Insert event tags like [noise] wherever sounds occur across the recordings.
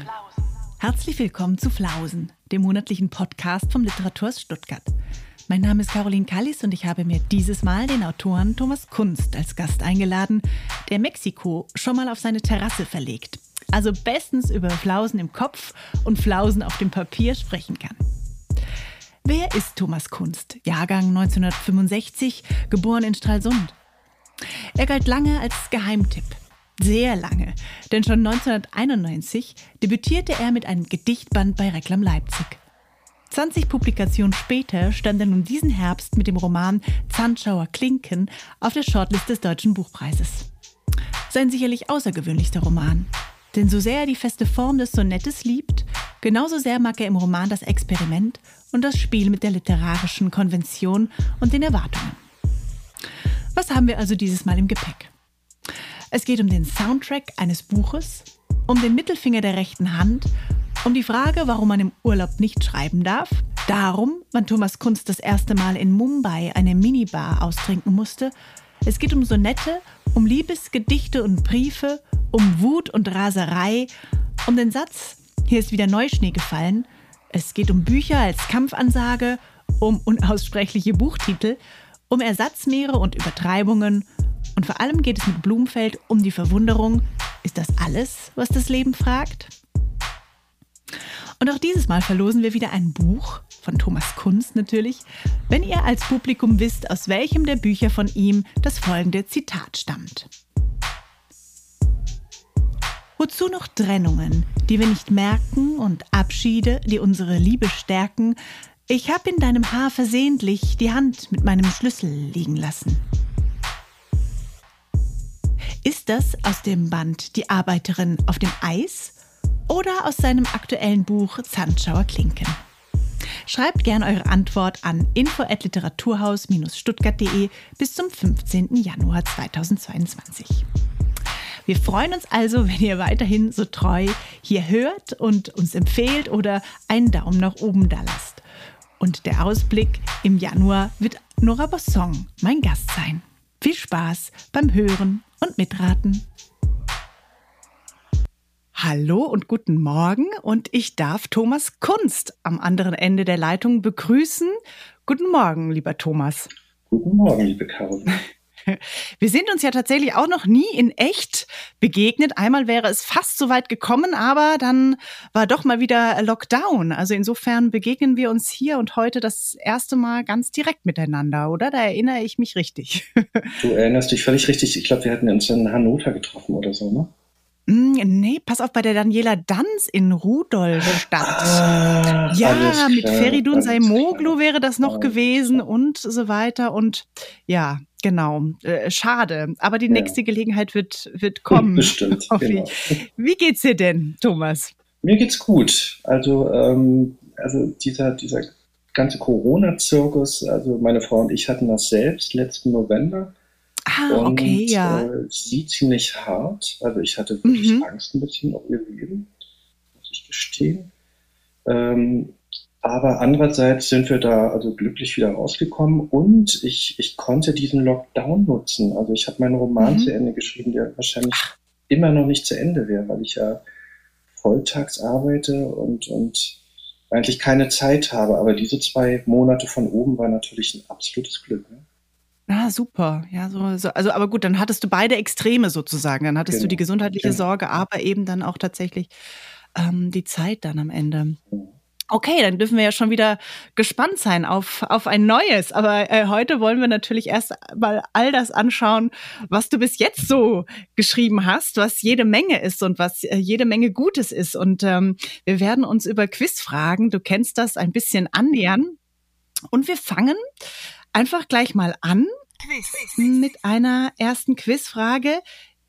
Flausen. Herzlich willkommen zu Flausen, dem monatlichen Podcast vom Literaturs Stuttgart. Mein Name ist Caroline Kallis und ich habe mir dieses Mal den Autoren Thomas Kunst als Gast eingeladen, der Mexiko schon mal auf seine Terrasse verlegt. Also bestens über Flausen im Kopf und Flausen auf dem Papier sprechen kann. Wer ist Thomas Kunst? Jahrgang 1965, geboren in Stralsund. Er galt lange als Geheimtipp. Sehr lange, denn schon 1991 debütierte er mit einem Gedichtband bei Reklam Leipzig. 20 Publikationen später stand er nun diesen Herbst mit dem Roman Zandschauer Klinken auf der Shortlist des Deutschen Buchpreises. Sein sicherlich außergewöhnlichster Roman. Denn so sehr er die feste Form des Sonettes liebt, genauso sehr mag er im Roman das Experiment und das Spiel mit der literarischen Konvention und den Erwartungen. Was haben wir also dieses Mal im Gepäck? Es geht um den Soundtrack eines Buches, um den Mittelfinger der rechten Hand um die Frage, warum man im Urlaub nicht schreiben darf, darum, wann Thomas Kunst das erste Mal in Mumbai eine Minibar austrinken musste. Es geht um Sonette, um Liebesgedichte und Briefe, um Wut und Raserei, um den Satz, hier ist wieder Neuschnee gefallen. Es geht um Bücher als Kampfansage, um unaussprechliche Buchtitel, um Ersatzmeere und Übertreibungen. Und vor allem geht es mit Blumfeld um die Verwunderung, ist das alles, was das Leben fragt? Und auch dieses Mal verlosen wir wieder ein Buch von Thomas Kunst natürlich, wenn ihr als Publikum wisst, aus welchem der Bücher von ihm das folgende Zitat stammt. Wozu noch Trennungen, die wir nicht merken und Abschiede, die unsere Liebe stärken? Ich hab in deinem Haar versehentlich die Hand mit meinem Schlüssel liegen lassen. Ist das aus dem Band Die Arbeiterin auf dem Eis oder aus seinem aktuellen Buch Zandschauer Klinken. Schreibt gern eure Antwort an info@literaturhaus-stuttgart.de bis zum 15. Januar 2022. Wir freuen uns also, wenn ihr weiterhin so treu hier hört und uns empfehlt oder einen Daumen nach oben da lasst. Und der Ausblick im Januar wird Nora Bossong mein Gast sein. Viel Spaß beim Hören und Mitraten. Hallo und guten Morgen und ich darf Thomas Kunst am anderen Ende der Leitung begrüßen. Guten Morgen, lieber Thomas. Guten Morgen, liebe Caroline. [laughs] Wir sind uns ja tatsächlich auch noch nie in echt begegnet. Einmal wäre es fast so weit gekommen, aber dann war doch mal wieder Lockdown. Also insofern begegnen wir uns hier und heute das erste Mal ganz direkt miteinander, oder? Da erinnere ich mich richtig. [laughs] Du erinnerst dich völlig richtig. Ich glaube, wir hatten uns in Hannover getroffen oder so, ne? Mm, nee, pass auf, bei der Daniela Danz in Rudolstadt. Ah, ja, mit Feridun Saimoglu wäre das noch gewesen und so weiter. Und ja, genau. Äh, schade. Aber die nächste ja. Gelegenheit wird, wird kommen. [laughs] Bestimmt. Genau. Wie geht's dir denn, Thomas? Mir geht's gut. Also, ähm, also dieser, dieser ganze Corona-Zirkus, also meine Frau und ich hatten das selbst letzten November. Ah, und, okay, ja. Äh, sie ziemlich hart. Also ich hatte wirklich mhm. Angst ein bisschen um ihr Leben, muss ich gestehen. Ähm, aber andererseits sind wir da also glücklich wieder rausgekommen und ich, ich konnte diesen Lockdown nutzen. Also ich habe meinen Roman mhm. zu Ende geschrieben, der wahrscheinlich immer noch nicht zu Ende wäre, weil ich ja volltags arbeite und, und eigentlich keine Zeit habe. Aber diese zwei Monate von oben war natürlich ein absolutes Glück. Ne? Ah, super. Ja, so, so, also, aber gut, dann hattest du beide Extreme sozusagen. Dann hattest genau. du die gesundheitliche genau. Sorge, aber eben dann auch tatsächlich ähm, die Zeit dann am Ende. Okay, dann dürfen wir ja schon wieder gespannt sein auf, auf ein neues. Aber äh, heute wollen wir natürlich erst mal all das anschauen, was du bis jetzt so geschrieben hast, was jede Menge ist und was äh, jede Menge Gutes ist. Und ähm, wir werden uns über Quizfragen, du kennst das, ein bisschen annähern. Und wir fangen einfach gleich mal an Quiz. mit einer ersten Quizfrage,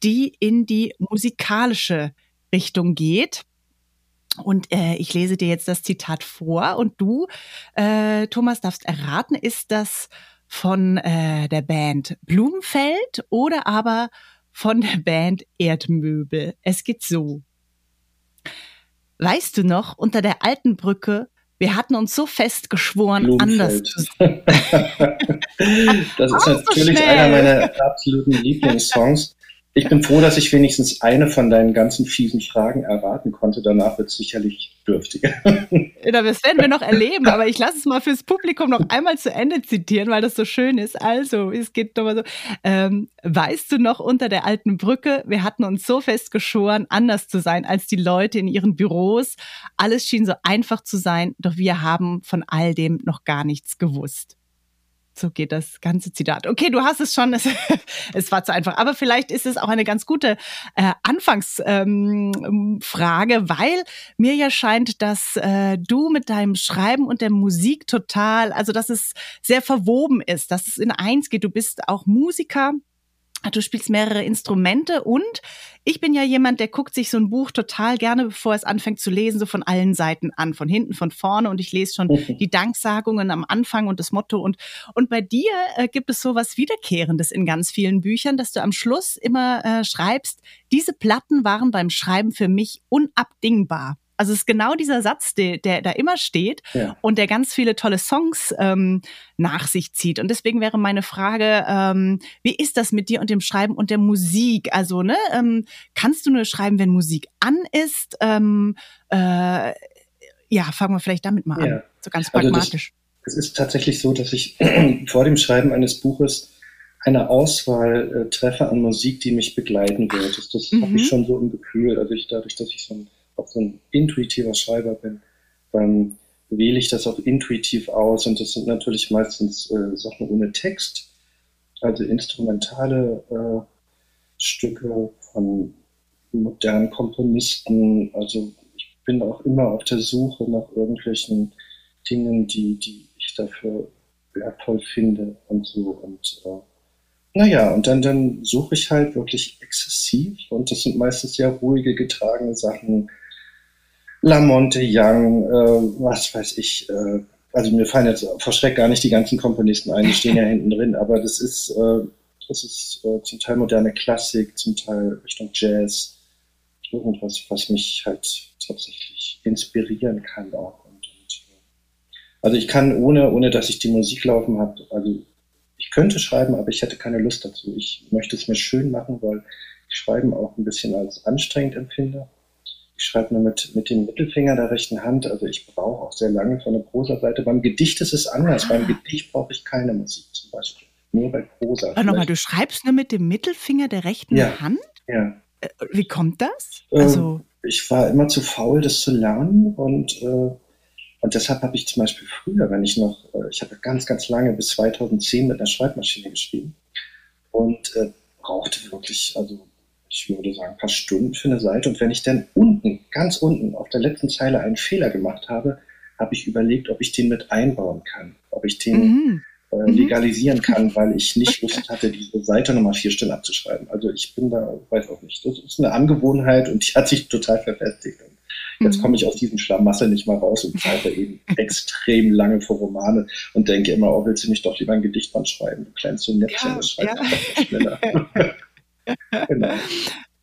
die in die musikalische Richtung geht. Und äh, ich lese dir jetzt das Zitat vor und du, äh, Thomas, darfst erraten, ist das von äh, der Band Blumenfeld oder aber von der Band Erdmöbel? Es geht so. Weißt du noch, unter der alten Brücke wir hatten uns so fest geschworen, anders zu [laughs] sein. das ist natürlich einer meiner absoluten Lieblingssongs. Ich bin froh, dass ich wenigstens eine von deinen ganzen fiesen Fragen erraten konnte. Danach wird es sicherlich dürftiger. [laughs] Das werden wir noch erleben, aber ich lasse es mal fürs Publikum noch einmal zu Ende zitieren, weil das so schön ist. Also, es geht nochmal so. Ähm, weißt du noch unter der alten Brücke, wir hatten uns so fest geschoren, anders zu sein als die Leute in ihren Büros. Alles schien so einfach zu sein, doch wir haben von all dem noch gar nichts gewusst. So geht das ganze Zitat. Okay, du hast es schon, [laughs] es, es war zu einfach. Aber vielleicht ist es auch eine ganz gute äh, Anfangsfrage, ähm, weil mir ja scheint, dass äh, du mit deinem Schreiben und der Musik total, also dass es sehr verwoben ist, dass es in eins geht. Du bist auch Musiker Du spielst mehrere Instrumente und ich bin ja jemand, der guckt sich so ein Buch total gerne, bevor es anfängt zu lesen, so von allen Seiten an, von hinten, von vorne und ich lese schon okay. die Danksagungen am Anfang und das Motto und und bei dir äh, gibt es so was Wiederkehrendes in ganz vielen Büchern, dass du am Schluss immer äh, schreibst, diese Platten waren beim Schreiben für mich unabdingbar. Also es ist genau dieser Satz, der, der da immer steht ja. und der ganz viele tolle Songs ähm, nach sich zieht. Und deswegen wäre meine Frage, ähm, wie ist das mit dir und dem Schreiben und der Musik? Also, ne, ähm, kannst du nur schreiben, wenn Musik an ist? Ähm, äh, ja, fangen wir vielleicht damit mal ja. an. So ganz pragmatisch. Also das, es ist tatsächlich so, dass ich [clears throat] vor dem Schreiben eines Buches eine Auswahl äh, treffe an Musik, die mich begleiten wird. Das, das mhm. habe ich schon so im Gefühl. Also ich, dadurch, dass ich so ein auch so ein intuitiver Schreiber bin, ähm, wähle ich das auch intuitiv aus und das sind natürlich meistens äh, Sachen ohne Text, also instrumentale äh, Stücke von modernen Komponisten. Also ich bin auch immer auf der Suche nach irgendwelchen Dingen, die, die ich dafür wertvoll finde und so und äh, naja, und dann, dann suche ich halt wirklich exzessiv und das sind meistens sehr ruhige, getragene Sachen, Lamonte Young, äh, was weiß ich. Äh, also mir fallen jetzt verschreckt gar nicht die ganzen Komponisten ein, die stehen ja [laughs] hinten drin, aber das ist, äh, das ist äh, zum Teil moderne Klassik, zum Teil Richtung Jazz, irgendwas, was mich halt tatsächlich inspirieren kann auch. Und, und, äh, also ich kann ohne, ohne dass ich die Musik laufen habe, also ich könnte schreiben, aber ich hätte keine Lust dazu. Ich möchte es mir schön machen, weil ich Schreiben auch ein bisschen als anstrengend empfinde. Ich schreibe nur mit, mit dem Mittelfinger der rechten Hand, also ich brauche auch sehr lange für eine Prosa-Seite. Beim Gedicht ist es anders. Ah. Beim Gedicht brauche ich keine Musik zum Beispiel. Nur bei Prosa. Aber nochmal, du schreibst nur mit dem Mittelfinger der rechten ja. Hand? Ja. Äh, wie kommt das? Ähm, also ich war immer zu faul, das zu lernen und, äh, und deshalb habe ich zum Beispiel früher, wenn ich noch, äh, ich habe ganz, ganz lange bis 2010 mit einer Schreibmaschine geschrieben und äh, brauchte wirklich, also ich würde sagen, ein paar Stunden für eine Seite. Und wenn ich dann unten, ganz unten auf der letzten Zeile einen Fehler gemacht habe, habe ich überlegt, ob ich den mit einbauen kann, ob ich den mhm. äh, mhm. legalisieren kann, [laughs] weil ich nicht Lust hatte, diese Seite nochmal vier Stunden abzuschreiben. Also ich bin da, weiß auch nicht. Das ist eine Angewohnheit und die hat sich total verfestigt. Und jetzt mhm. komme ich aus diesem Schlamassel nicht mal raus und schreibe eben [laughs] extrem lange für Romane und denke immer, oh, willst du nicht doch lieber ein Gedichtband schreiben? Du kleines so Näpfchen, ja, das schreibt ja. einfach schneller. [laughs] genau. [laughs]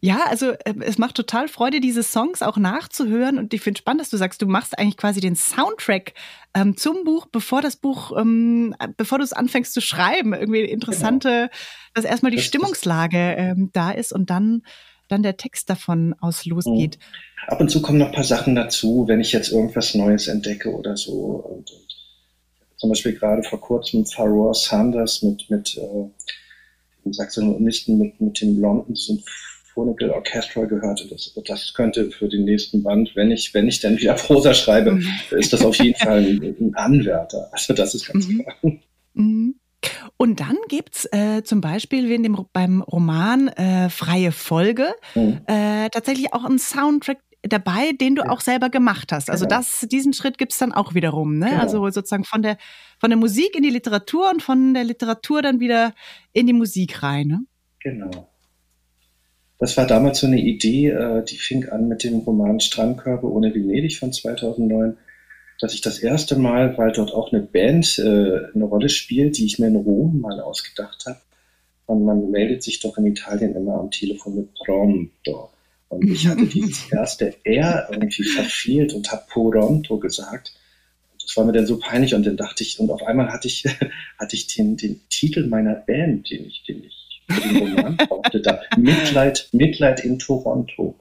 Ja, also äh, es macht total Freude, diese Songs auch nachzuhören. Und ich finde spannend, dass du sagst, du machst eigentlich quasi den Soundtrack ähm, zum Buch, bevor das Buch, ähm, bevor du es anfängst zu schreiben. Irgendwie interessante, genau. dass erstmal die das, Stimmungslage ähm, da ist und dann, dann der Text davon aus losgeht. Mhm. Ab und zu kommen noch ein paar Sachen dazu, wenn ich jetzt irgendwas Neues entdecke oder so. Und, und zum Beispiel gerade vor kurzem Farrow Sanders mit, mit äh, Saxophonisten mit, mit dem London Symphonical Orchestra gehört. Und das, das könnte für den nächsten Band, wenn ich, wenn ich dann wieder Prosa schreibe, mhm. ist das auf jeden Fall ein, ein, Anwärter. Also das ist ganz mhm. klar. Mhm. Und dann gibt's äh, zum Beispiel wie in dem, beim Roman äh, Freie Folge mhm. äh, tatsächlich auch einen Soundtrack dabei, den du ja. auch selber gemacht hast. Also genau. das, diesen Schritt gibt's dann auch wiederum. Ne? Genau. Also sozusagen von der, von der Musik in die Literatur und von der Literatur dann wieder in die Musik rein. Ne? Genau. Das war damals so eine Idee, äh, die fing an mit dem Roman Strandkörbe ohne Venedig von 2009, dass ich das erste Mal, weil dort auch eine Band äh, eine Rolle spielt, die ich mir in Rom mal ausgedacht habe. Und man meldet sich doch in Italien immer am Telefon mit Pronto. Und ich hatte dieses [laughs] erste R irgendwie verfehlt und habe Poronto gesagt. Das war mir dann so peinlich und dann dachte ich, und auf einmal hatte ich, [laughs] hatte ich den, den Titel meiner Band, den ich, den ich für den Roman [laughs] brauchte. Da Mitleid, Mitleid in Toronto.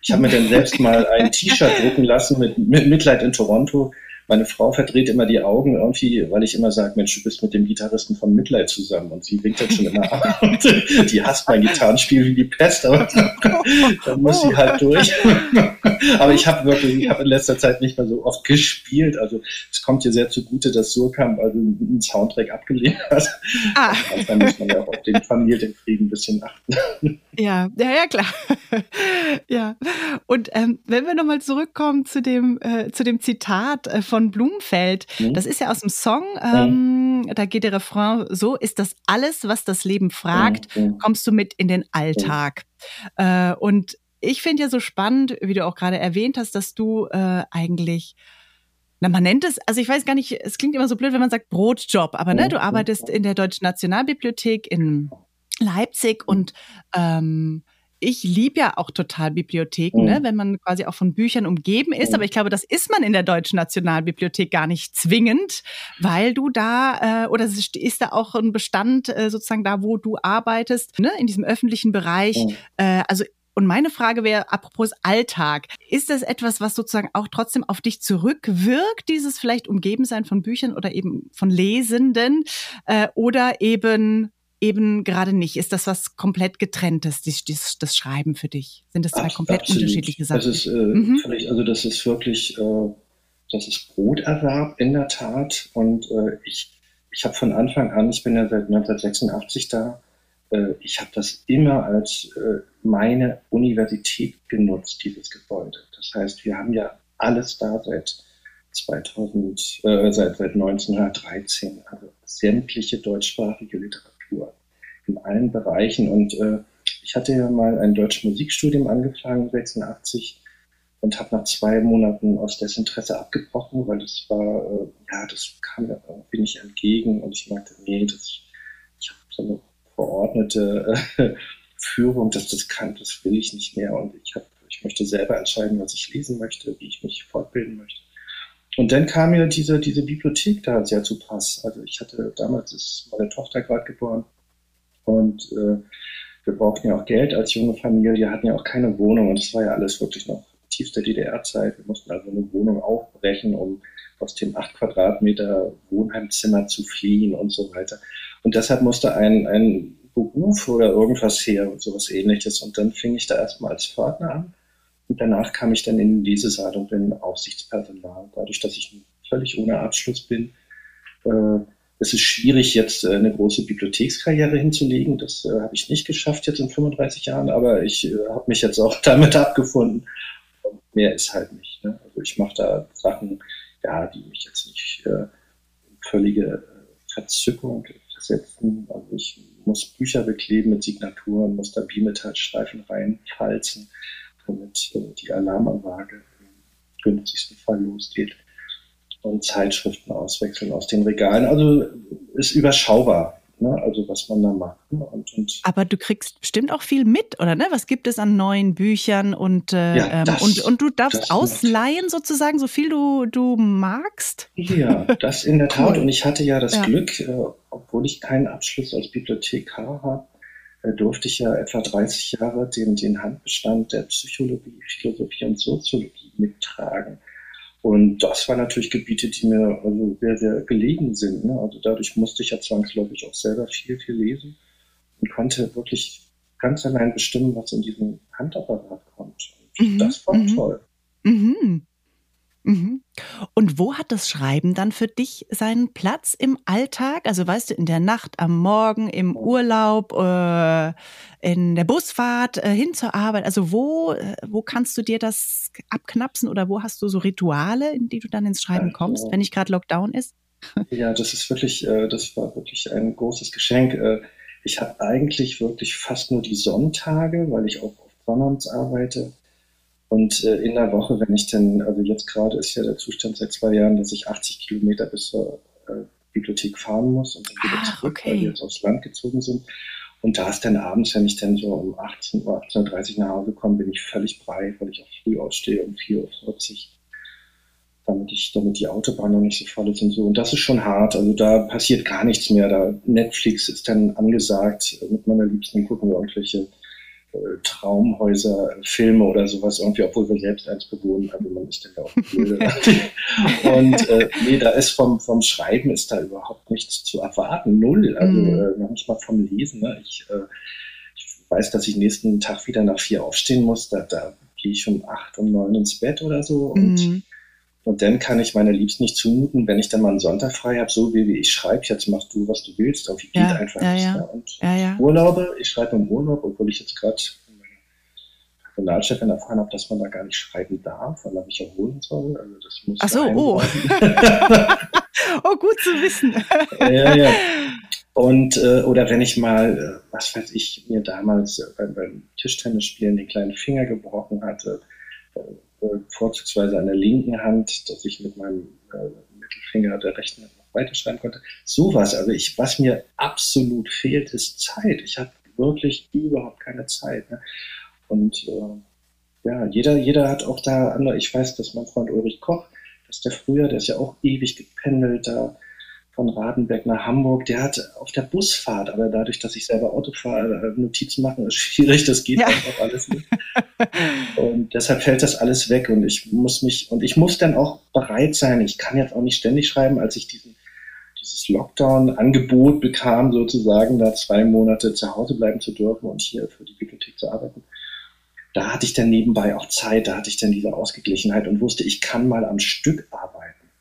Ich habe mir dann selbst mal ein T-Shirt drucken lassen mit, mit Mitleid in Toronto meine Frau verdreht immer die Augen irgendwie, weil ich immer sage, Mensch, du bist mit dem Gitarristen von Mitleid zusammen. Und sie winkt dann schon immer ab. [laughs] die hasst mein Gitarrenspiel wie die Pest, aber dann muss sie halt durch. [laughs] aber ich habe wirklich, ich habe in letzter Zeit nicht mehr so oft gespielt. Also es kommt dir sehr zugute, dass Surkamp also einen Soundtrack abgelehnt hat. Ah. Also, dann muss man ja auch auf den Familienfrieden ein bisschen achten. Ja, ja, ja, klar. [laughs] ja. Und ähm, wenn wir nochmal zurückkommen zu dem, äh, zu dem Zitat äh, von Blumfeld, mhm. das ist ja aus dem Song, ähm, mhm. da geht der Refrain so, ist das alles, was das Leben fragt, mhm. kommst du mit in den Alltag. Äh, und ich finde ja so spannend, wie du auch gerade erwähnt hast, dass du äh, eigentlich na, man nennt es, also ich weiß gar nicht, es klingt immer so blöd, wenn man sagt Brotjob, aber ne, du arbeitest in der Deutschen Nationalbibliothek in Leipzig und ähm, ich liebe ja auch total Bibliotheken, ne, mhm. ne, wenn man quasi auch von Büchern umgeben ist. Mhm. Aber ich glaube, das ist man in der Deutschen Nationalbibliothek gar nicht zwingend, weil du da, äh, oder ist da auch ein Bestand äh, sozusagen da, wo du arbeitest, ne, in diesem öffentlichen Bereich. Mhm. Äh, also und meine Frage wäre, apropos Alltag, ist das etwas, was sozusagen auch trotzdem auf dich zurückwirkt, dieses vielleicht Umgebensein von Büchern oder eben von Lesenden äh, oder eben eben gerade nicht? Ist das was komplett getrenntes, das, das, Schreiben für dich? Sind das zwei Ach, komplett absolut. unterschiedliche Sachen? Das ist, äh, mhm. völlig, also das ist wirklich, äh, das ist Broterwerb in der Tat. Und äh, ich, ich habe von Anfang an, ich bin ja seit 1986 da, äh, ich habe das immer als äh, meine Universität genutzt, dieses Gebäude. Das heißt, wir haben ja alles da seit 2000, äh, seit, seit 1913, also sämtliche deutschsprachige Literatur Literatur in allen Bereichen. Und äh, ich hatte ja mal ein deutsches Musikstudium angefangen, 86, und habe nach zwei Monaten aus dessen Interesse abgebrochen, weil das war, äh, ja, das kam mir irgendwie nicht entgegen und ich merkte, nee, das, ich habe so eine verordnete äh, [laughs] Führung, dass das kann, das will ich nicht mehr und ich habe ich möchte selber entscheiden, was ich lesen möchte, wie ich mich fortbilden möchte. Und dann kam mir diese, diese Bibliothek da sehr zu Pass. Also ich hatte damals ist meine Tochter gerade geboren und äh, wir brauchten ja auch Geld als junge Familie, hatten ja auch keine Wohnung und das war ja alles wirklich noch tiefste DDR-Zeit. Wir mussten also eine Wohnung aufbrechen, um aus dem acht Quadratmeter Wohnheimzimmer zu fliehen und so weiter. Und deshalb musste ein, ein Beruf oder irgendwas her und sowas ähnliches. Und dann fing ich da erstmal als Pförtner an und danach kam ich dann in diese Lesesaal und bin Aufsichtspersonal. Dadurch, dass ich völlig ohne Abschluss bin, äh, es ist schwierig, jetzt äh, eine große Bibliothekskarriere hinzulegen. Das äh, habe ich nicht geschafft jetzt in 35 Jahren, aber ich äh, habe mich jetzt auch [laughs] damit abgefunden. Und mehr ist halt nicht. Ne? Also ich mache da Sachen, ja, die mich jetzt nicht äh, völlige äh, Verzückung versetzen. Also ich muss Bücher bekleben mit Signaturen, muss da Bimetallstreifen reinfalzen damit die Alarmanlage im günstigsten Fall losgeht und Zeitschriften auswechseln aus den Regalen. Also ist überschaubar, ne? also was man da macht. Ne? Und, und Aber du kriegst bestimmt auch viel mit, oder ne? Was gibt es an neuen Büchern und, äh, ja, ähm, das, und, und du darfst ausleihen sozusagen, so viel du, du magst? Ja, das in der [laughs] Tat. Und ich hatte ja das ja. Glück, äh, obwohl ich keinen Abschluss als Bibliothekar habe, durfte ich ja etwa 30 Jahre den, den Handbestand der Psychologie, Philosophie und Soziologie mittragen. Und das waren natürlich Gebiete, die mir also sehr, sehr gelegen sind. Ne? Also dadurch musste ich ja zwangsläufig auch selber viel, viel lesen und konnte wirklich ganz allein bestimmen, was in diesen Handapparat kommt. Und mhm. das war mhm. toll. Mhm. Mhm. Und wo hat das Schreiben dann für dich seinen Platz im Alltag? Also weißt du, in der Nacht, am Morgen, im Urlaub, äh, in der Busfahrt, äh, hin zur Arbeit. Also wo, äh, wo kannst du dir das abknapsen oder wo hast du so Rituale, in die du dann ins Schreiben also, kommst, wenn nicht gerade Lockdown ist? Ja, das ist wirklich, das war wirklich ein großes Geschenk. Ich habe eigentlich wirklich fast nur die Sonntage, weil ich auch auf Sonnabends arbeite und äh, in der Woche, wenn ich dann, also jetzt gerade ist ja der Zustand seit zwei Jahren, dass ich 80 Kilometer bis zur äh, Bibliothek fahren muss und dann wieder Ach, zurück, okay. weil wir jetzt aufs Land gezogen sind. Und da ist dann abends, wenn ich dann so um 18 Uhr, 18.30 Uhr nach Hause komme, bin ich völlig brei, weil ich auch früh ausstehe um 4.40 Uhr. damit ich, damit die Autobahn noch nicht so voll ist und so. Und das ist schon hart. Also da passiert gar nichts mehr. Da Netflix ist dann angesagt. Mit meiner Liebsten gucken wir irgendwelche Traumhäuser, Filme oder sowas irgendwie, obwohl wir selbst eins bewohnen. Also man ist ja auch blöde. [laughs] und äh, nee, da ist vom, vom Schreiben ist da überhaupt nichts zu erwarten. Null. Also mhm. äh, noch nicht mal vom Lesen. Ne? Ich, äh, ich weiß, dass ich nächsten Tag wieder nach vier aufstehen muss. Da, da gehe ich um acht, um neun ins Bett oder so. Und mhm und dann kann ich meiner Liebsten nicht zumuten, wenn ich dann mal einen Sonntag frei habe, so wie, ich schreibe, jetzt machst du, was du willst. Irgendwie geht ja, einfach ja, nicht. Ja. Und Urlaube, ich schreibe im Urlaub, obwohl ich jetzt gerade Personalchefin erfahren habe, dass man da gar nicht schreiben darf, weil man mich erholen soll. Also das muss Ach so, oh. [laughs] oh, gut zu wissen. ja, ja. Und, äh, oder wenn ich mal, äh, was weiß ich, mir damals äh, beim, beim Tischtennisspielen den kleinen Finger gebrochen hatte, äh, vorzugsweise an der linken Hand, dass ich mit meinem äh, Mittelfinger der rechten Hand noch weiterschreiben konnte. Sowas, also ich, was mir absolut fehlt, ist Zeit. Ich habe wirklich überhaupt keine Zeit. Ne? Und äh, ja, jeder, jeder hat auch da andere. Ich weiß, dass mein Freund Ulrich Koch, dass der früher, der ist ja auch ewig gependelt da von Radenberg nach Hamburg, der hat auf der Busfahrt, aber dadurch, dass ich selber Auto fahre, äh, Notizen machen ist schwierig, das geht ja. einfach alles nicht. und deshalb fällt das alles weg und ich muss mich, und ich muss dann auch bereit sein, ich kann jetzt auch nicht ständig schreiben, als ich diesen, dieses Lockdown-Angebot bekam, sozusagen da zwei Monate zu Hause bleiben zu dürfen und hier für die Bibliothek zu arbeiten. Da hatte ich dann nebenbei auch Zeit, da hatte ich dann diese Ausgeglichenheit und wusste, ich kann mal am Stück arbeiten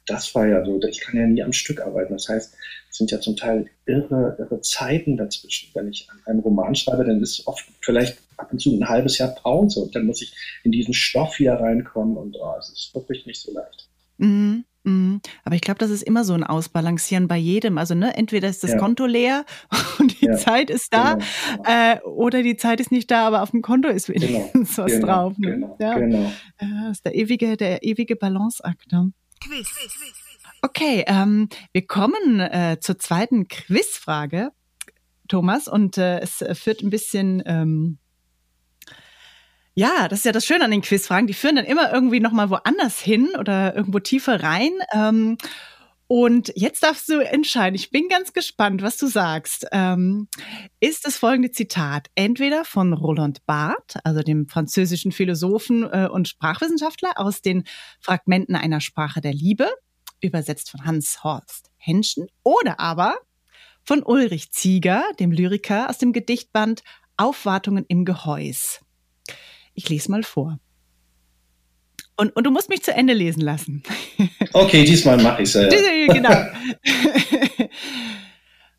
das war ja so, ich kann ja nie am Stück arbeiten. Das heißt, es sind ja zum Teil irre, irre Zeiten dazwischen. Wenn ich an einem Roman schreibe, dann ist oft vielleicht ab und zu ein halbes Jahr Pause und dann muss ich in diesen Stoff wieder reinkommen und oh, es ist wirklich nicht so leicht. Mhm. Mhm. Aber ich glaube, das ist immer so ein Ausbalancieren bei jedem. Also ne, entweder ist das ja. Konto leer [laughs] und die ja. Zeit ist da, genau. Äh, oder die Zeit ist nicht da, aber auf dem Konto ist genau, wenigstens genau, was genau, drauf. Ne? Genau, ja. genau. das ist der ewige, der ewige Balanceakt. Ne? Quiz. Okay, ähm, wir kommen äh, zur zweiten Quizfrage, Thomas, und äh, es führt ein bisschen. Ähm, ja, das ist ja das Schöne an den Quizfragen. Die führen dann immer irgendwie nochmal woanders hin oder irgendwo tiefer rein. Ähm, und jetzt darfst du entscheiden. Ich bin ganz gespannt, was du sagst. Ähm, ist das folgende Zitat entweder von Roland Barthes, also dem französischen Philosophen äh, und Sprachwissenschaftler aus den Fragmenten einer Sprache der Liebe, übersetzt von Hans Horst Henschen, oder aber von Ulrich Zieger, dem Lyriker aus dem Gedichtband Aufwartungen im Gehäus. Ich lese mal vor. Und, und du musst mich zu Ende lesen lassen. [laughs] Okay, diesmal mache ich es. Ja. genau. [laughs]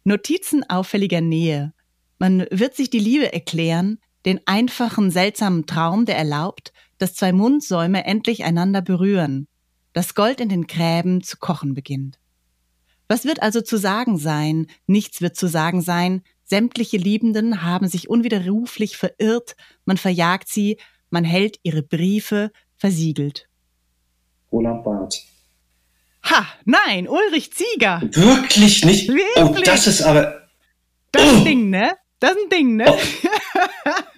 Notizen auffälliger Nähe. Man wird sich die Liebe erklären, den einfachen, seltsamen Traum, der erlaubt, dass zwei Mundsäume endlich einander berühren, das Gold in den Gräben zu kochen beginnt. Was wird also zu sagen sein? Nichts wird zu sagen sein. Sämtliche Liebenden haben sich unwiderruflich verirrt, man verjagt sie, man hält ihre Briefe versiegelt. Roland Barth. Ha, nein, Ulrich Zieger. Wirklich nicht? Wirklich? Oh, das ist aber. Das ist ein Ding, ne? Das ist ein Ding, ne? Oh.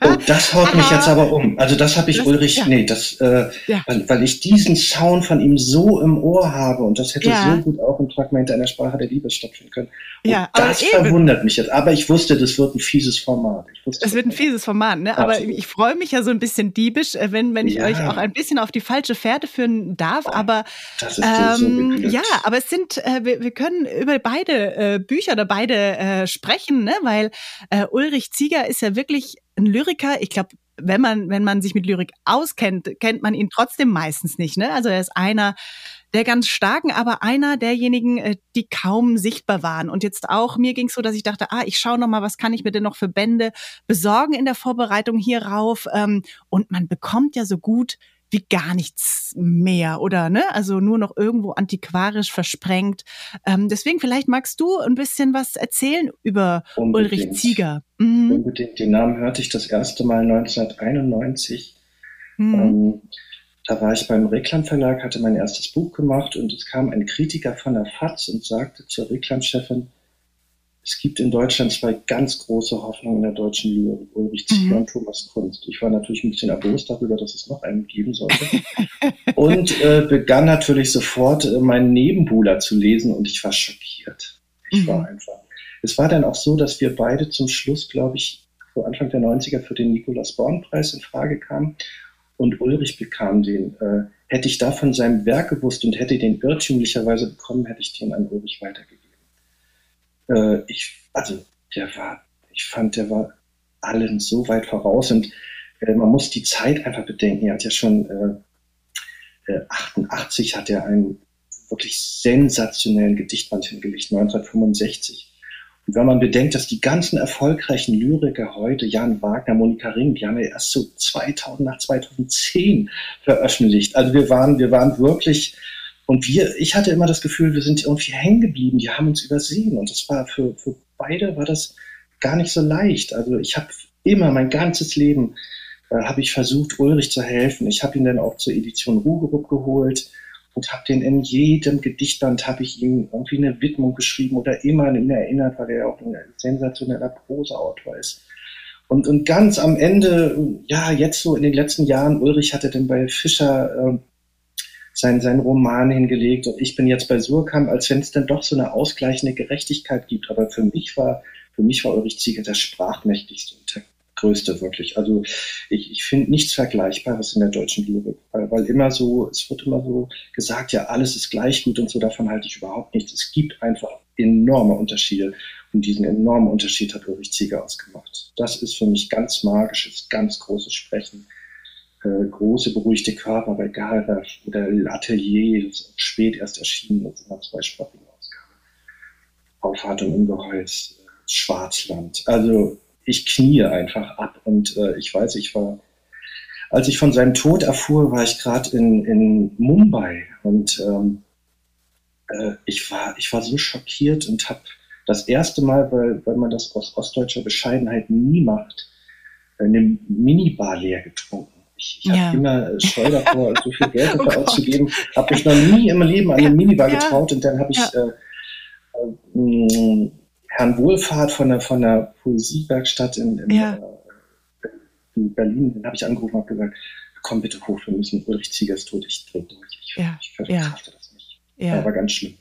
Oh, das haut mich jetzt aber um. Also das habe ich das, Ulrich, ja. nee, das, äh, ja. weil, weil, ich diesen Sound von ihm so im Ohr habe und das hätte ja. so gut auch im Fragment einer Sprache der Liebe stattfinden können. Ja, das verwundert mich jetzt. Aber ich wusste, das wird ein fieses Format. Es wird ein fieses Format, ne? Aber Absolut. ich freue mich ja so ein bisschen diebisch, äh, wenn, wenn ich euch auch ein bisschen auf die falsche Fährte führen darf. Oh, aber ähm, so ja, aber es sind, äh, wir, wir können über beide äh, Bücher oder beide äh, sprechen, ne? Weil äh, Ulrich Zieger ist ja wirklich ein Lyriker, ich glaube, wenn man, wenn man sich mit Lyrik auskennt, kennt man ihn trotzdem meistens nicht. Ne? Also er ist einer der ganz starken, aber einer derjenigen, äh, die kaum sichtbar waren. Und jetzt auch, mir ging es so, dass ich dachte, ah, ich schaue noch mal, was kann ich mir denn noch für Bände besorgen in der Vorbereitung hierauf. Ähm, und man bekommt ja so gut wie gar nichts mehr oder ne? Also nur noch irgendwo antiquarisch versprengt. Ähm, deswegen vielleicht magst du ein bisschen was erzählen über Unbedingt. Ulrich Zieger. Mhm. Unbedingt. Den Namen hörte ich das erste Mal 1991. Mhm. Ähm, da war ich beim Reklam Verlag, hatte mein erstes Buch gemacht und es kam ein Kritiker von der FAZ und sagte zur Reklamchefin, es gibt in Deutschland zwei ganz große Hoffnungen in der deutschen Lyrik, Ulrich Zieger mhm. und Thomas Kunst. Ich war natürlich ein bisschen erbost darüber, dass es noch einen geben sollte. [laughs] und äh, begann natürlich sofort äh, meinen Nebenbuhler zu lesen und ich war schockiert. Ich mhm. war einfach. Es war dann auch so, dass wir beide zum Schluss, glaube ich, so Anfang der 90er für den Nikolaus Born-Preis in Frage kamen und Ulrich bekam den. Äh, hätte ich da von seinem Werk gewusst und hätte den irrtümlicherweise bekommen, hätte ich den an Ulrich weitergegeben. Äh, ich, also, der war, ich fand, der war allen so weit voraus und äh, man muss die Zeit einfach bedenken. Er hat ja schon äh, 88 äh, hat er einen wirklich sensationellen Gedichtband hingelegt, 1965. Und wenn man bedenkt, dass die ganzen erfolgreichen Lyriker heute, Jan Wagner, Monika Ring, die haben ja erst so 2000 nach 2010 veröffentlicht. Also wir waren, wir waren wirklich, und wir, ich hatte immer das Gefühl, wir sind irgendwie hängen geblieben, die haben uns übersehen. Und das war für, für beide war das gar nicht so leicht. Also ich habe immer mein ganzes Leben äh, habe ich versucht, Ulrich zu helfen. Ich habe ihn dann auch zur Edition Rugerup geholt und habe den in jedem Gedichtband habe ich ihm irgendwie eine Widmung geschrieben oder immer an ihn erinnert, weil er auch ein sensationeller Prosa-Autor ist. Und, und ganz am Ende, ja, jetzt so in den letzten Jahren, Ulrich hatte dann bei Fischer äh, seinen, seinen Roman hingelegt und ich bin jetzt bei Surkamp, als wenn es dann doch so eine ausgleichende Gerechtigkeit gibt. Aber für mich war, für mich war Ulrich Zieger der sprachmächtigste und größte wirklich. Also ich, ich finde nichts Vergleichbares in der deutschen Lyrik, weil, weil immer so, es wird immer so gesagt, ja, alles ist gleich gut und so, davon halte ich überhaupt nichts. Es gibt einfach enorme Unterschiede und diesen enormen Unterschied hat Ulrich Zieger ausgemacht. Das ist für mich ganz magisches, ganz großes Sprechen. Äh, große beruhigte Körper bei Galraff oder L'Atelier, spät erst erschienen, das in einer zweisprachigen Ausgabe. Aufwartung im Gehäuse, Schwarzland. Also ich knie einfach ab. Und äh, ich weiß, ich war, als ich von seinem Tod erfuhr, war ich gerade in, in Mumbai und ähm, äh, ich, war, ich war so schockiert und habe das erste Mal, weil, weil man das aus ostdeutscher Bescheidenheit nie macht, eine Minibar leer getrunken. Ich, ich ja. habe immer Scheu davor, [laughs] so viel Geld oh dafür oh auszugeben. Habe mich noch nie im Leben an eine Minibar ja. getraut und dann habe ich ja. äh, äh, Herrn Wohlfahrt von der, von der Poesiewerkstatt in, in, ja. äh, in Berlin, den habe ich angerufen und gesagt, komm bitte hoch, wir müssen Ulrich Ziegers Tod, ich drehe durch. Ich, ja. ich verkrafte ja. das nicht. Ja. Das war ganz schlimm.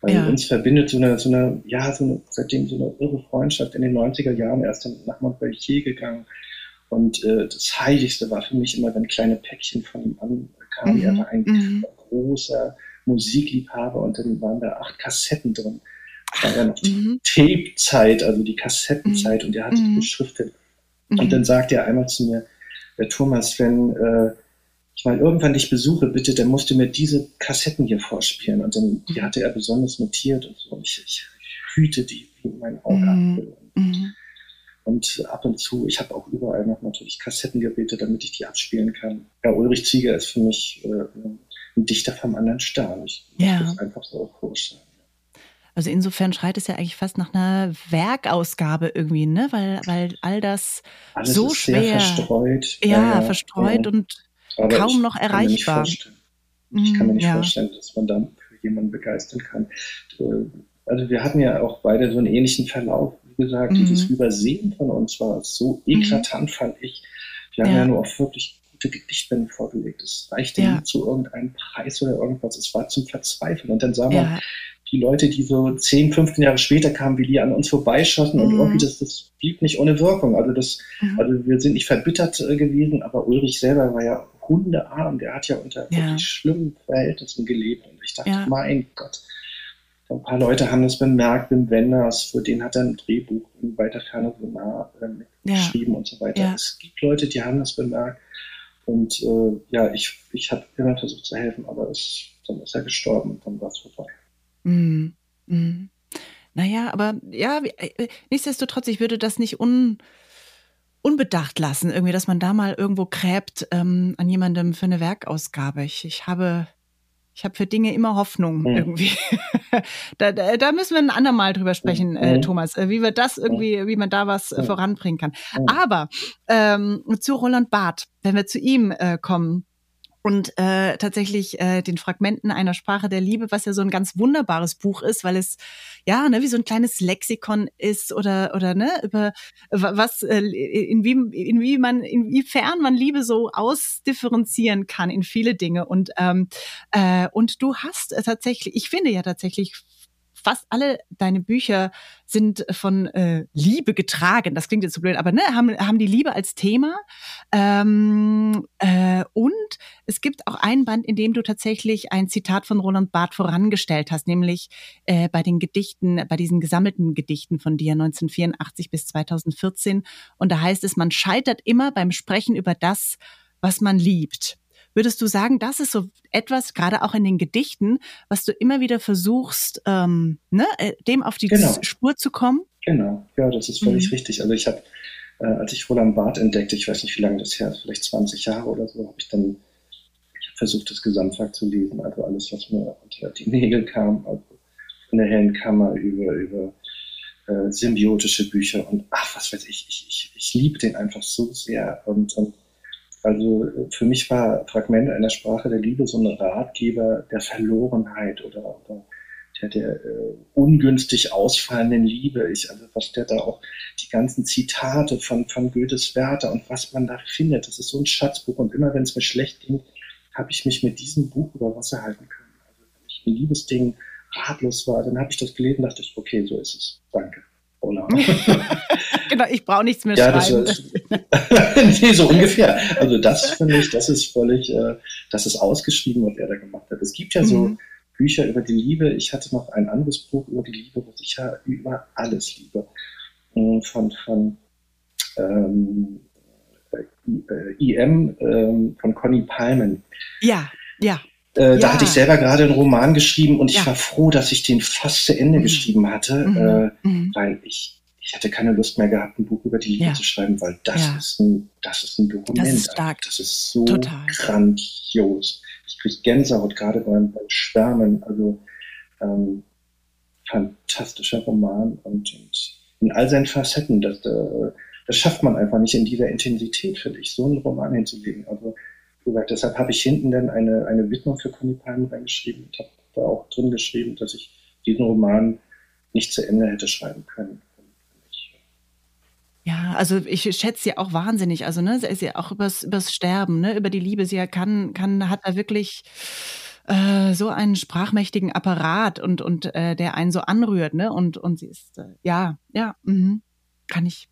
Weil ja. uns verbindet so eine, so eine, ja, so eine, seitdem so eine irre Freundschaft in den 90er Jahren erst nach Montpellier gegangen. Und äh, das Heiligste war für mich immer, wenn kleine Päckchen von ihm ankamen. Mhm. Er war ein mhm. großer Musikliebhaber und dann waren da acht Kassetten drin mhm. Tape-Zeit, also die Kassettenzeit, mhm. und er hat mhm. beschriftet. Und mhm. dann sagt er einmal zu mir, der Thomas, wenn äh, ich mal irgendwann dich besuche, bitte, dann musst du mir diese Kassetten hier vorspielen. Und dann, die mhm. hatte er besonders notiert und so. Und ich, ich hüte die wie mein Auge mhm. mhm. Und ab und zu, ich habe auch überall noch natürlich Kassettengeräte, damit ich die abspielen kann. Ja, Ulrich Zieger ist für mich äh, ein Dichter vom anderen Stern. Ich ja. muss das einfach so vorstellen. Also insofern schreit es ja eigentlich fast nach einer Werkausgabe irgendwie, ne? Weil, weil all das Alles so schwer verstreut. Ja, ja verstreut ja. und Aber kaum noch erreichbar. ich kann mir nicht mhm, ja. vorstellen, dass man da für jemanden begeistern kann. Also wir hatten ja auch beide so einen ähnlichen Verlauf. Wie gesagt, mhm. dieses Übersehen von uns war so mhm. eklatant, mhm. fand ich. Wir haben ja, nur auf wirklich gute Gedichtbände vorgelegt. Es reichte ja. nie zu irgendeinem Preis oder irgendwas. Es war zum Verzweifeln. Und dann sah man, die Leute, die so 10, 15 Jahre später kamen, wie die an uns vorbeischossen mhm. und irgendwie das, das blieb nicht ohne Wirkung. Also das, mhm. also wir sind nicht verbittert äh, gewesen, aber Ulrich selber war ja hundearm, der hat ja unter ja. wirklich schlimmen Verhältnissen gelebt und ich dachte, ja. mein Gott, ein paar Leute haben das bemerkt, Wim Wenders, für den hat er ein Drehbuch in weiter Ferne so nah äh, geschrieben ja. und so weiter. Es gibt Leute, die haben das bemerkt und äh, ja, ich, ich habe immer versucht zu helfen, aber es, dann ist er gestorben und dann war es vorbei. Mhm. Mhm. Naja, aber ja, äh, nichtsdestotrotz, ich würde das nicht un, unbedacht lassen, irgendwie, dass man da mal irgendwo gräbt ähm, an jemandem für eine Werkausgabe. Ich, ich habe ich habe für Dinge immer Hoffnung mhm. irgendwie. [laughs] da, da, da, müssen wir ein andermal drüber sprechen, äh, mhm. Thomas, äh, wie wir das irgendwie, wie man da was äh, voranbringen kann. Aber ähm, zu Roland Barth, wenn wir zu ihm äh, kommen, und äh, tatsächlich äh, den Fragmenten einer Sprache der Liebe, was ja so ein ganz wunderbares Buch ist, weil es ja ne, wie so ein kleines Lexikon ist oder oder ne über was äh, in wie in wie man inwiefern man Liebe so ausdifferenzieren kann in viele Dinge. Und ähm, äh, und du hast äh, tatsächlich, ich finde ja tatsächlich fast alle deine Bücher sind von äh, Liebe getragen. Das klingt jetzt so blöd, aber ne, haben, haben die Liebe als Thema. Ähm, äh, und es gibt auch ein Band, in dem du tatsächlich ein Zitat von Roland Barth vorangestellt hast, nämlich äh, bei den Gedichten, bei diesen gesammelten Gedichten von dir 1984 bis 2014. Und da heißt es, man scheitert immer beim Sprechen über das, was man liebt. Würdest du sagen, das ist so etwas, gerade auch in den Gedichten, was du immer wieder versuchst, ähm, ne, äh, dem auf die genau. Spur zu kommen? Genau, ja, das ist völlig mhm. richtig. Also ich habe, äh, als ich Roland Barth entdeckte, ich weiß nicht, wie lange das her ist, vielleicht 20 Jahre oder so, habe ich dann ich hab versucht, das Gesamtwerk zu lesen, also alles, was mir unter die Nägel kam, also von der hellen Kammer über, über äh, symbiotische Bücher und ach, was weiß ich, ich, ich, ich liebe den einfach so sehr und, und also für mich war Fragment einer Sprache der Liebe so ein Ratgeber der Verlorenheit oder, oder der, der äh, ungünstig ausfallenden Liebe. Ich, also was der da auch die ganzen Zitate von, von Goethes Werther und was man da findet, das ist so ein Schatzbuch. Und immer wenn es mir schlecht ging, habe ich mich mit diesem Buch über Wasser halten können. Also wenn ich ein Liebesding ratlos war, dann habe ich das gelesen und dachte ich, okay, so ist es. Danke. Oder? [laughs] genau, ich brauche nichts mehr ja, schreiben. Das, [laughs] nee, so ungefähr. Also das finde ich, das ist völlig, äh, das ist ausgeschrieben, was er da gemacht hat. Es gibt ja so mhm. Bücher über die Liebe. Ich hatte noch ein anderes Buch über die Liebe, was ich ja über alles liebe. Hm, von, von ähm, äh, IM ähm, von Conny Palmen. Ja, ja. Äh, ja. Da hatte ich selber gerade einen Roman geschrieben und ich war froh, dass ich den fast zu Ende mhm. geschrieben hatte, mhm. Äh, mhm. weil ich, ich hatte keine Lust mehr gehabt, ein Buch über die Liebe ja. zu schreiben, weil das, ja. ist ein, das ist ein Dokument. Das ist, stark. Das ist so Total. grandios. Ich kriege Gänsehaut gerade beim, beim Schwärmen. Also ähm, fantastischer Roman und, und, in all seinen Facetten. Das, äh, das schafft man einfach nicht in dieser Intensität, finde ich, so einen Roman hinzulegen. Also gesagt, deshalb habe ich hinten dann eine, eine Widmung für Conny Palm reingeschrieben und habe da auch drin geschrieben, dass ich diesen Roman nicht zu Ende hätte schreiben können. Ja, also ich schätze sie auch wahnsinnig. Also, ne, sie ist ja auch übers, übers Sterben, ne, über die Liebe. Sie kann, kann, hat da wirklich äh, so einen sprachmächtigen Apparat und, und äh, der einen so anrührt, ne? Und, und sie ist, äh, ja, ja, mh, kann ich,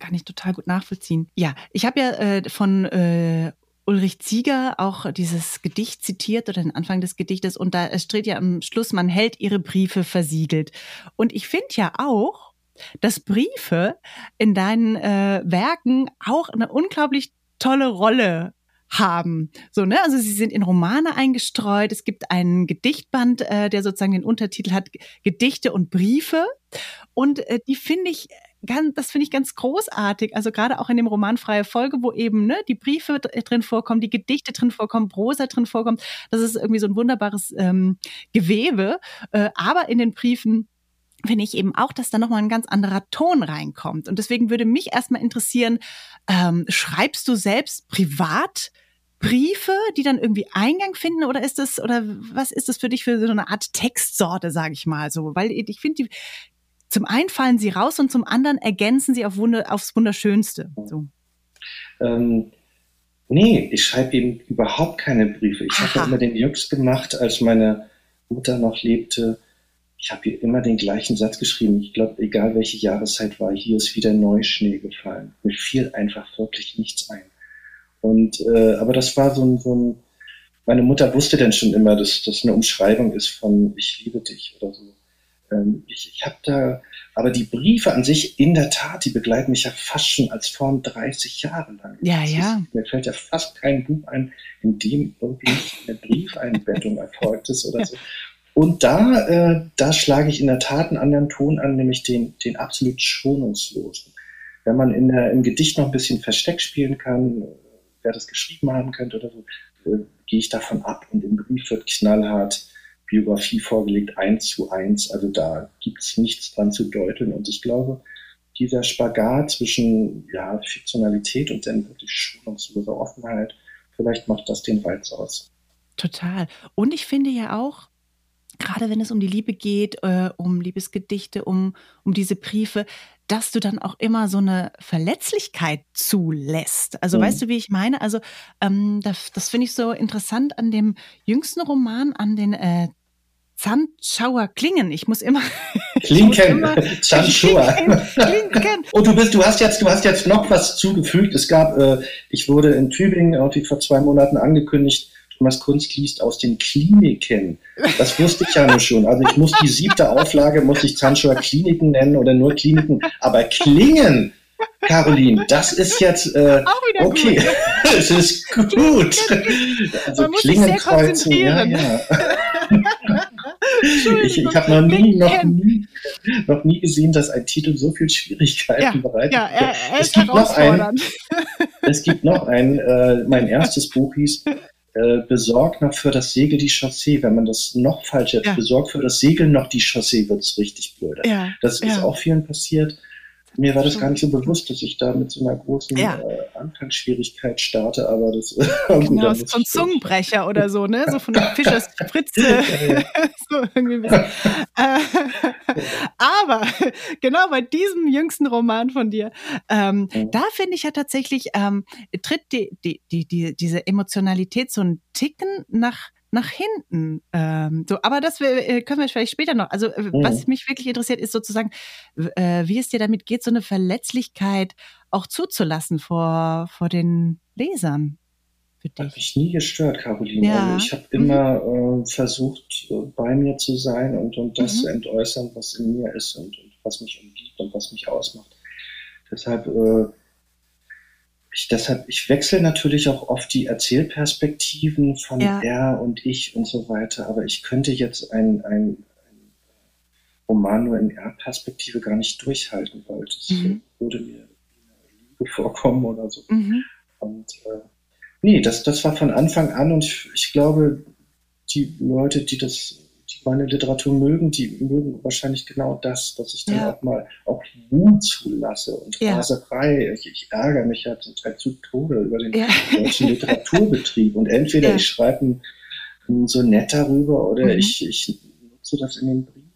kann ich total gut nachvollziehen. Ja, ich habe ja äh, von äh, Ulrich Zieger auch dieses Gedicht zitiert oder den Anfang des Gedichtes und da steht ja am Schluss, man hält ihre Briefe versiegelt. Und ich finde ja auch, dass Briefe in deinen äh, Werken auch eine unglaublich tolle Rolle haben. So, ne? Also sie sind in Romane eingestreut. Es gibt einen Gedichtband, äh, der sozusagen den Untertitel hat Gedichte und Briefe. Und äh, die finde ich ganz, das finde ich ganz großartig. Also gerade auch in dem Roman Freie Folge, wo eben ne, die Briefe drin vorkommen, die Gedichte drin vorkommen, Prosa drin vorkommt. Das ist irgendwie so ein wunderbares ähm, Gewebe. Äh, aber in den Briefen finde ich eben auch, dass da nochmal ein ganz anderer Ton reinkommt. Und deswegen würde mich erstmal interessieren, ähm, schreibst du selbst privat Briefe, die dann irgendwie Eingang finden oder ist das oder was ist das für dich für so eine Art Textsorte, sage ich mal so, weil ich finde die zum einen fallen sie raus und zum anderen ergänzen sie auf Wunder, aufs Wunderschönste. So. Ähm, nee, ich schreibe eben überhaupt keine Briefe. Ich habe ja immer den Jux gemacht, als meine Mutter noch lebte. Ich habe ihr immer den gleichen Satz geschrieben. Ich glaube, egal welche Jahreszeit war, hier ist wieder Neuschnee gefallen. Mir fiel einfach wirklich nichts ein. Und äh, aber das war so ein, so ein meine Mutter wusste denn schon immer, dass das eine Umschreibung ist von Ich liebe dich oder so. Ähm, ich ich habe da, aber die Briefe an sich, in der Tat, die begleiten mich ja fast schon als Form 30 Jahre lang. Ja, das ja. Ist, mir fällt ja fast kein Buch ein, in dem irgendwie eine Briefeinbettung [laughs] erfolgt ist oder so. Und da, äh, da schlage ich in der Tat einen anderen Ton an, nämlich den, den absolut schonungslosen. Wenn man in der, im Gedicht noch ein bisschen Versteck spielen kann, wer das geschrieben haben könnte oder so, äh, gehe ich davon ab und im Brief wird knallhart Biografie vorgelegt, eins zu eins. Also da gibt es nichts dran zu deuteln. Und ich glaube, dieser Spagat zwischen ja, Fiktionalität und dann wirklich schonungsloser Offenheit vielleicht macht das den Reiz aus. Total. Und ich finde ja auch, gerade wenn es um die Liebe geht, äh, um Liebesgedichte, um, um diese Briefe, dass du dann auch immer so eine Verletzlichkeit zulässt. Also mhm. weißt du, wie ich meine? Also ähm, das, das finde ich so interessant an dem jüngsten Roman, an den äh, Zandschauer Klingen. Ich muss immer. [laughs] Klinken. [laughs] Zandschauer. Klinken. Und [laughs] du bist, du hast jetzt, du hast jetzt noch was zugefügt. Es gab, äh, ich wurde in Tübingen irgendwie vor zwei Monaten angekündigt, Thomas Kunst liest aus den Kliniken. Das wusste ich ja nur schon. Also ich muss die siebte Auflage, muss ich Zandschauer Kliniken nennen oder nur Kliniken. Aber Klingen, Caroline, das ist jetzt äh, okay. Es ist gut. Also Klingenkreuzen, ja, ja. Ich, ich habe noch nie, noch nie, noch nie gesehen, dass ein Titel so viel Schwierigkeiten ja, bereitet. Ja, er, er es, gibt noch ein, [laughs] es gibt noch ein, äh, mein erstes Buch hieß äh, Besorg noch für das Segel die Chaussee. Wenn man das noch falsch hat, ja. besorg für das Segel noch die Chaussee, wird es richtig blöd. Ja, das ist auch vielen passiert. Mir war das gar nicht so bewusst, dass ich da mit so einer großen ja. äh, Anfangsschwierigkeit starte, aber das [laughs] genau, gut, ist von Zungenbrecher oder so, ne? So von [laughs] Fischers Fritze. [laughs] so irgendwie ein bisschen. Äh, aber genau bei diesem jüngsten Roman von dir, ähm, da finde ich ja tatsächlich, ähm, tritt die, die, die, die, diese Emotionalität so ein Ticken nach nach hinten. Ähm, so, aber das äh, können wir vielleicht später noch. Also, äh, mhm. was mich wirklich interessiert, ist sozusagen, äh, wie es dir damit geht, so eine Verletzlichkeit auch zuzulassen vor, vor den Lesern. Hat mich nie gestört, Caroline. Ja. Also ich habe mhm. immer äh, versucht, äh, bei mir zu sein und, und das mhm. zu entäußern, was in mir ist und, und was mich umgibt und was mich ausmacht. Deshalb äh, ich, deshalb, ich wechsle natürlich auch oft die Erzählperspektiven von ja. er und ich und so weiter, aber ich könnte jetzt ein, ein, ein Roman nur in Er-Perspektive gar nicht durchhalten, weil das mhm. würde mir Lüge vorkommen oder so. Mhm. Und äh, nee, das, das war von Anfang an und ich, ich glaube, die Leute, die das meine Literatur mögen, die mögen wahrscheinlich genau das, dass ich dann ja. auch mal auch Wut zulasse und ja. Raserei. Ich, ich, ärgere mich ja zum Teil zu Tode über den ja. deutschen Literaturbetrieb. Und entweder ich schreibe ein, ein Sonett darüber oder mhm. ich, ich nutze das in den Briefen.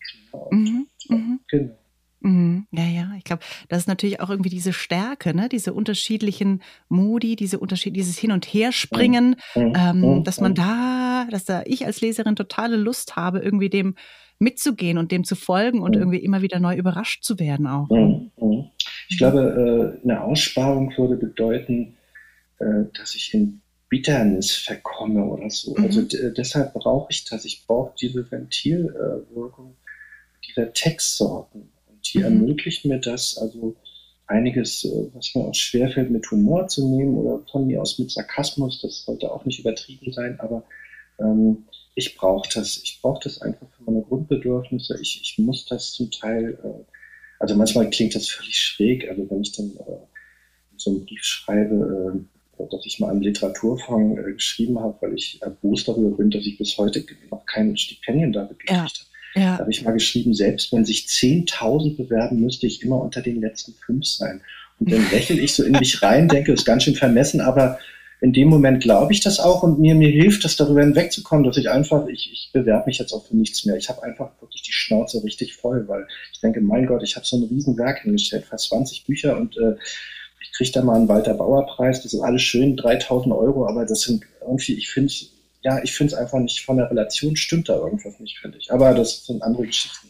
Mhm. Mhm. Genau. Mhm. Ja, ja, ich glaube, das ist natürlich auch irgendwie diese Stärke, ne? diese unterschiedlichen Modi, diese Unterschied, dieses Hin- und Herspringen, mhm. ähm, mhm. dass man da, dass da ich als Leserin totale Lust habe, irgendwie dem mitzugehen und dem zu folgen und mhm. irgendwie immer wieder neu überrascht zu werden auch. Mhm. Mhm. Ich glaube, äh, eine Aussparung würde bedeuten, äh, dass ich in Bitternis verkomme oder so. Also deshalb brauche ich das. Ich brauche diese Ventilwirkung dieser Textsorten die mhm. ermöglichen mir das, also einiges, äh, was mir auch schwerfällt, mit Humor zu nehmen oder von mir aus mit Sarkasmus, das sollte auch nicht übertrieben sein, aber ähm, ich brauche das. Ich brauche das einfach für meine Grundbedürfnisse. Ich, ich muss das zum Teil, äh, also manchmal klingt das völlig schräg, also wenn ich dann äh, so einen Brief schreibe, äh, dass ich mal einen Literaturfonds äh, geschrieben habe, weil ich erbost darüber bin, dass ich bis heute noch kein Stipendium da gekriegt ja. habe ja. Da habe ich mal geschrieben, selbst wenn sich 10.000 bewerben, müsste ich immer unter den letzten fünf sein. Und dann lächle ich so in mich rein, denke, ist ganz schön vermessen, aber in dem Moment glaube ich das auch und mir, mir hilft das darüber hinwegzukommen, dass ich einfach, ich, ich bewerbe mich jetzt auch für nichts mehr. Ich habe einfach wirklich die Schnauze richtig voll, weil ich denke, mein Gott, ich habe so ein Riesenwerk hingestellt, fast 20 Bücher und äh, ich kriege da mal einen Walter Bauer Preis, das ist alles schön, 3000 Euro, aber das sind irgendwie, ich finde ja, ich finde es einfach nicht von der Relation stimmt da irgendwas nicht, finde ich. Aber das sind andere Geschichten.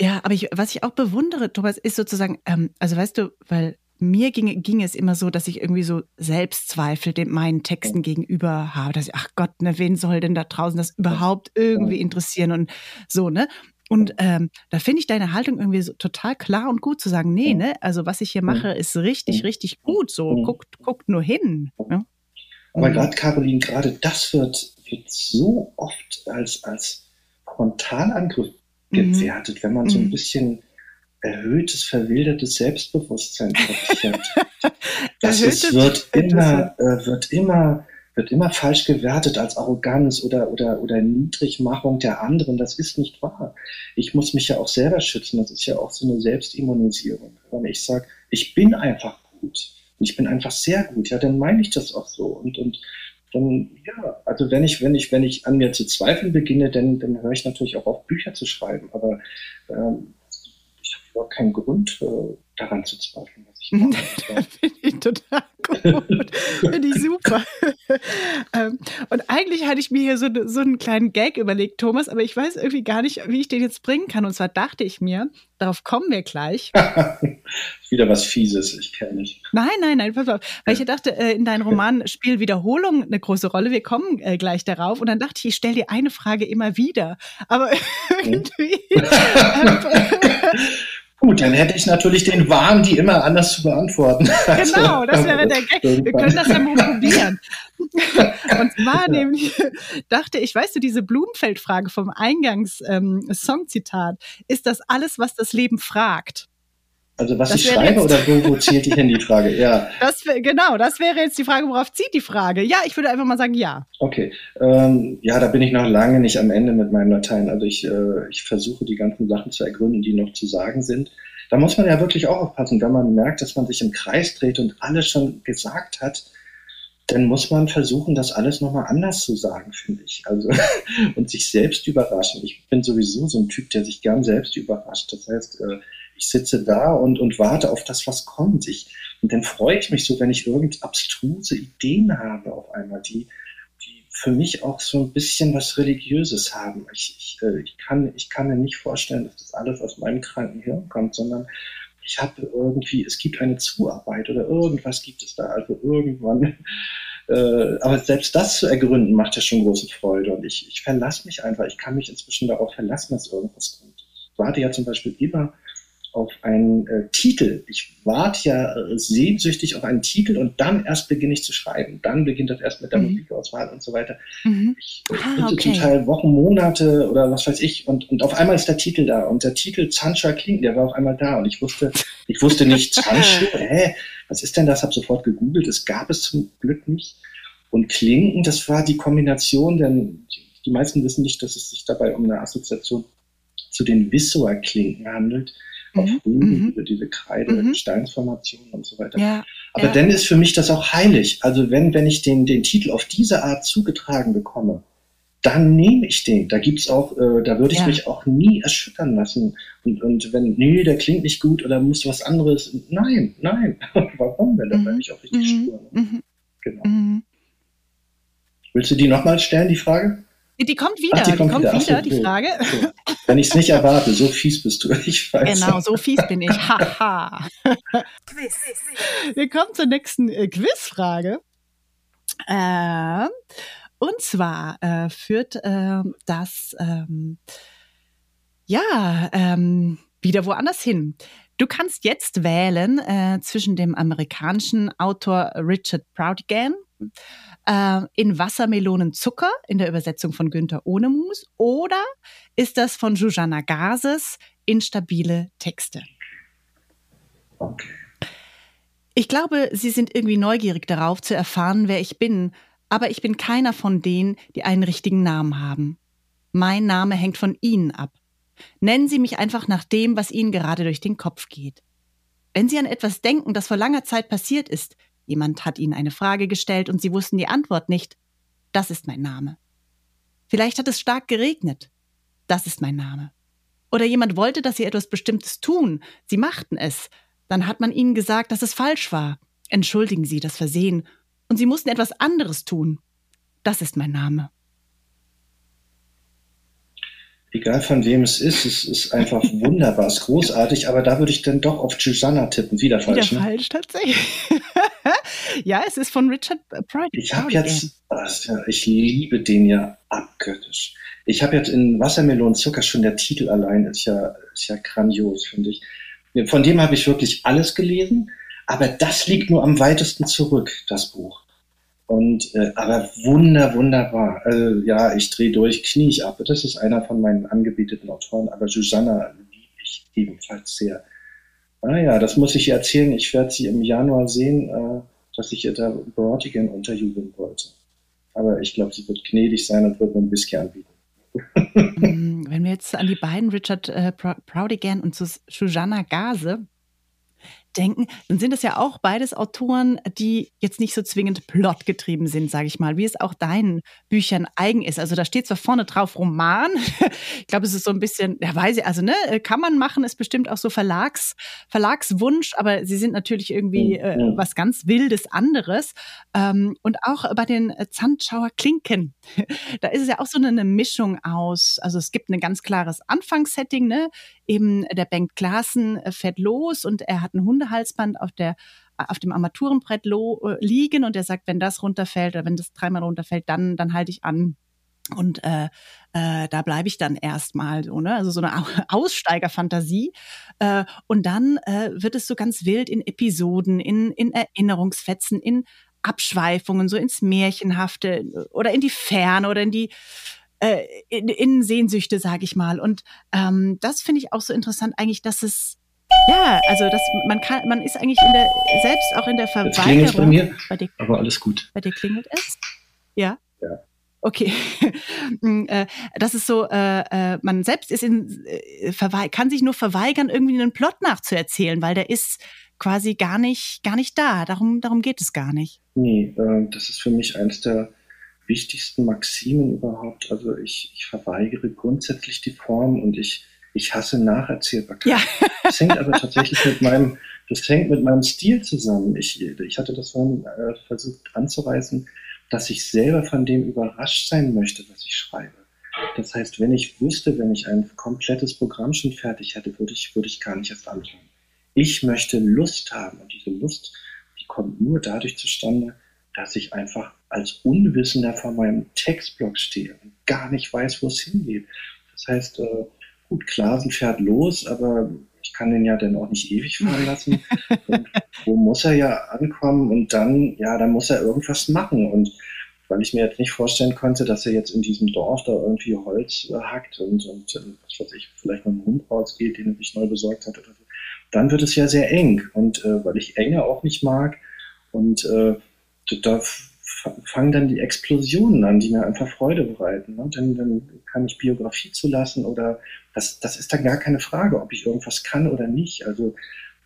Ja, aber ich, was ich auch bewundere, Thomas, ist sozusagen, ähm, also weißt du, weil mir ging, ging es immer so, dass ich irgendwie so Selbstzweifel dem meinen Texten gegenüber habe, dass ich, ach Gott, ne, wen soll denn da draußen das überhaupt irgendwie interessieren und so, ne? Und ähm, da finde ich deine Haltung irgendwie so total klar und gut zu sagen, nee, ne, also was ich hier mache, ist richtig, richtig gut. So, guckt, guckt nur hin. Ne? Aber gerade, Caroline, gerade das wird wird so oft als, als Frontalangriff mhm. gewertet, wenn man so ein mhm. bisschen erhöhtes, verwildertes Selbstbewusstsein hat. [laughs] das ist, wird immer, äh, wird immer, wird immer falsch gewertet als Arroganz oder, oder, oder Niedrigmachung der anderen. Das ist nicht wahr. Ich muss mich ja auch selber schützen. Das ist ja auch so eine Selbstimmunisierung. Wenn ich sage, ich bin einfach gut. Und ich bin einfach sehr gut, ja, dann meine ich das auch so. Und, und dann ja, also wenn ich, wenn ich, wenn ich an mir zu zweifeln beginne, dann, dann höre ich natürlich auch auf, Bücher zu schreiben. Aber ähm, ich habe überhaupt keinen Grund, äh, daran zu zweifeln, ich. [laughs] Finde ich total gut. Finde ich super. [laughs] ähm, und eigentlich hatte ich mir hier so, so einen kleinen Gag überlegt, Thomas, aber ich weiß irgendwie gar nicht, wie ich den jetzt bringen kann. Und zwar dachte ich mir, darauf kommen wir gleich. [laughs] Wieder was Fieses, ich kenne nicht. Nein, nein, nein, pass auf. Weil ich dachte, äh, in deinem Roman spielt Wiederholung eine große Rolle. Wir kommen äh, gleich darauf. Und dann dachte ich, ich stelle dir eine Frage immer wieder. Aber irgendwie. Gut, dann hätte ich natürlich den Wahn, die immer anders zu beantworten. [laughs] Genau, das wäre der Gag. Wir können das ja mal probieren. [laughs] Und zwar nämlich dachte ich, weißt du, diese Blumenfeld-Frage vom Eingangs-Songzitat, ähm, ist das alles, was das Leben fragt? Also was das ich schreibe oder [laughs] wo, wo zielt die hin, die Frage? Ja. Das, genau, das wäre jetzt die Frage, worauf zieht die Frage? Ja, ich würde einfach mal sagen, ja. Okay. Ähm, ja, da bin ich noch lange nicht am Ende mit meinem Latein. Also ich, äh, ich versuche die ganzen Sachen zu ergründen, die noch zu sagen sind. Da muss man ja wirklich auch aufpassen, wenn man merkt, dass man sich im Kreis dreht und alles schon gesagt hat, dann muss man versuchen, das alles nochmal anders zu sagen, finde ich. Also, [laughs] und sich selbst überraschen. Ich bin sowieso so ein Typ, der sich gern selbst überrascht. Das heißt, äh, ich sitze da und, und warte auf das, was kommt. Ich, und dann freue ich mich so, wenn ich irgend abstruse Ideen habe auf einmal, die, die für mich auch so ein bisschen was Religiöses haben. Ich, ich, äh, ich, kann, ich kann mir nicht vorstellen, dass das alles aus meinem kranken Hirn kommt, sondern ich habe irgendwie, es gibt eine Zuarbeit oder irgendwas gibt es da. Also irgendwann [laughs] äh, aber selbst das zu ergründen, macht ja schon große Freude. Und ich, ich verlasse mich einfach. Ich kann mich inzwischen darauf verlassen, dass irgendwas kommt. Ich warte ja zum Beispiel immer auf einen äh, Titel. Ich warte ja äh, sehnsüchtig auf einen Titel und dann erst beginne ich zu schreiben. Dann beginnt das erst mit der mhm. Musikauswahl und so weiter. Mhm. Ich ah, okay. zum Teil Wochen, Monate oder was weiß ich und, und auf einmal ist der Titel da und der Titel Zanscha King, der war auf einmal da und ich wusste, ich wusste nicht [laughs] Zanscha, hä, was ist denn das? Hab sofort gegoogelt, es gab es zum Glück nicht. Und Klinken, das war die Kombination, denn die meisten wissen nicht, dass es sich dabei um eine Assoziation zu den Wissower-Klinken handelt auf mhm. Rügen, mhm. diese Kreide-Steinsformationen mhm. und so weiter. Ja, Aber ja. dann ist für mich das auch heilig. Also wenn, wenn ich den, den Titel auf diese Art zugetragen bekomme, dann nehme ich den. Da gibt's auch, äh, da würde ich ja. mich auch nie erschüttern lassen. Und, und wenn, nee, der klingt nicht gut oder muss was anderes. Nein, nein. [laughs] Warum? Wenn da mhm. ich auch richtig mhm. spüren. Mhm. Genau. Mhm. Willst du die nochmal stellen, die Frage? Die kommt wieder, Ach, die, kommt, die kommt wieder, wieder die Frage. So. Wenn ich es nicht erwarte, so fies bist du. [laughs] Ich weiß. Genau, so fies bin ich. Haha. Quiz. Wir kommen zur nächsten äh, Quizfrage. Äh, und zwar äh, führt äh, das ähm, ja ähm, wieder woanders hin. Du kannst jetzt wählen äh, zwischen dem amerikanischen Autor Richard Proudigan äh, in Wassermelonenzucker in der Übersetzung von Günther Ohnemus oder ist das von Jujana Gazes Instabile Texte? Okay. Ich glaube, Sie sind irgendwie neugierig darauf zu erfahren, wer ich bin, aber ich bin keiner von denen, die einen richtigen Namen haben. Mein Name hängt von Ihnen ab. Nennen Sie mich einfach nach dem, was Ihnen gerade durch den Kopf geht. Wenn Sie an etwas denken, das vor langer Zeit passiert ist, Jemand hat ihnen eine Frage gestellt und sie wussten die Antwort nicht. Das ist mein Name. Vielleicht hat es stark geregnet. Das ist mein Name. Oder jemand wollte, dass sie etwas Bestimmtes tun. Sie machten es. Dann hat man ihnen gesagt, dass es falsch war. Entschuldigen Sie das Versehen. Und sie mussten etwas anderes tun. Das ist mein Name egal von wem es ist, es ist einfach [laughs] wunderbar, es ist großartig, aber da würde ich dann doch auf Susanna tippen. Wieder falsch. Wieder ne? falsch, tatsächlich. [laughs] [laughs] ja, es ist von Richard Pride. Ich habe jetzt, ich liebe den ja abgöttisch. Ich habe jetzt in Wassermelonen Zucker schon der Titel allein ist ja, ist ja grandios, finde ich. Von dem habe ich wirklich alles gelesen, aber das liegt nur am weitesten zurück, das Buch. Und äh, aber wunder, wunderbar. Also ja, ich drehe durch, knie ich ab. Das ist einer von meinen angebieteten Autoren, aber Susanna liebe ich ebenfalls sehr. Ah ja, das muss ich ihr erzählen. Ich werde sie im Januar sehen, äh, dass ich ihr da Brotigan unterjubeln wollte. Aber ich glaube, sie wird gnädig sein und wird mir ein Whisky anbieten. [laughs] Mm, wenn wir jetzt an die beiden, Richard äh, Proudigan und Susanna Gase, denken, dann sind es ja auch beides Autoren, die jetzt nicht so zwingend plotgetrieben sind, sage ich mal, wie es auch deinen Büchern eigen ist. Also da steht zwar vorne drauf Roman. [laughs] ich glaube, es ist so ein bisschen, ja weiß ich, also ne, kann man machen, ist bestimmt auch so Verlags, Verlagswunsch, aber sie sind natürlich irgendwie äh, was ganz Wildes anderes. Ähm, und auch bei den Zandschauer Klinken, [laughs] da ist es ja auch so eine Mischung aus, also es gibt ein ganz klares Anfangssetting, ne? Eben der Bengt Klaassen fährt los und er hat ein Hundehalsband auf der auf dem Armaturenbrett lo, äh, liegen und er sagt, wenn das runterfällt oder wenn das dreimal runterfällt, dann dann halte ich an. Und äh, äh, da bleibe ich dann erstmal so, ne? Also so eine [laughs] Aussteigerfantasie. Äh, und dann äh, wird es so ganz wild in Episoden, in, in Erinnerungsfetzen, in Abschweifungen, so ins Märchenhafte oder in die Ferne oder in die äh, in, in Sehnsüchte, sage ich mal. Und ähm, das finde ich auch so interessant, eigentlich, dass es ja, also das, man kann, man ist eigentlich in der, selbst auch in der Verweigerung. bei mir, bei dir, aber alles gut. Bei dir klingelt es? Ja. Ja. Okay, [laughs] mm, äh, das ist so, äh, äh, man selbst ist in, kann sich nur verweigern, irgendwie einen Plot nachzuerzählen, weil der ist quasi gar nicht, gar nicht da. Darum, darum geht es gar nicht. Nee, das ist für mich eins der wichtigsten Maximen überhaupt. Also ich, ich verweigere grundsätzlich die Form und ich, ich hasse Nacherzählbarkeit. Ja. Das hängt aber tatsächlich mit meinem, das hängt mit meinem Stil zusammen. Ich, ich hatte das vorhin äh, versucht anzureißen, dass ich selber von dem überrascht sein möchte, was ich schreibe. Das heißt, wenn ich wüsste, wenn ich ein komplettes Programm schon fertig hätte, würde ich, würde ich gar nicht erst anfangen. Ich möchte Lust haben und diese Lust, die kommt nur dadurch zustande, dass ich einfach als Unwissender vor meinem Textblock stehe und gar nicht weiß, wo es hingeht. Das heißt, äh, gut, Klasen fährt los, aber ich kann den ja dann auch nicht ewig fahren [laughs] lassen. und wo muss er ja ankommen? Und dann, ja, dann muss er irgendwas machen. Und weil ich mir jetzt nicht vorstellen konnte, dass er jetzt in diesem Dorf da irgendwie Holz äh, hackt und, und äh, was weiß ich, vielleicht mit einem Hund rausgeht, den er sich neu besorgt hat oder so, dann wird es ja sehr eng. Und äh, weil ich Enge auch nicht mag und äh, da fangen dann die Explosionen an, die mir einfach Freude bereiten. Ne? Dann, dann kann ich Biografie zulassen oder das, das ist dann gar keine Frage, ob ich irgendwas kann oder nicht. Also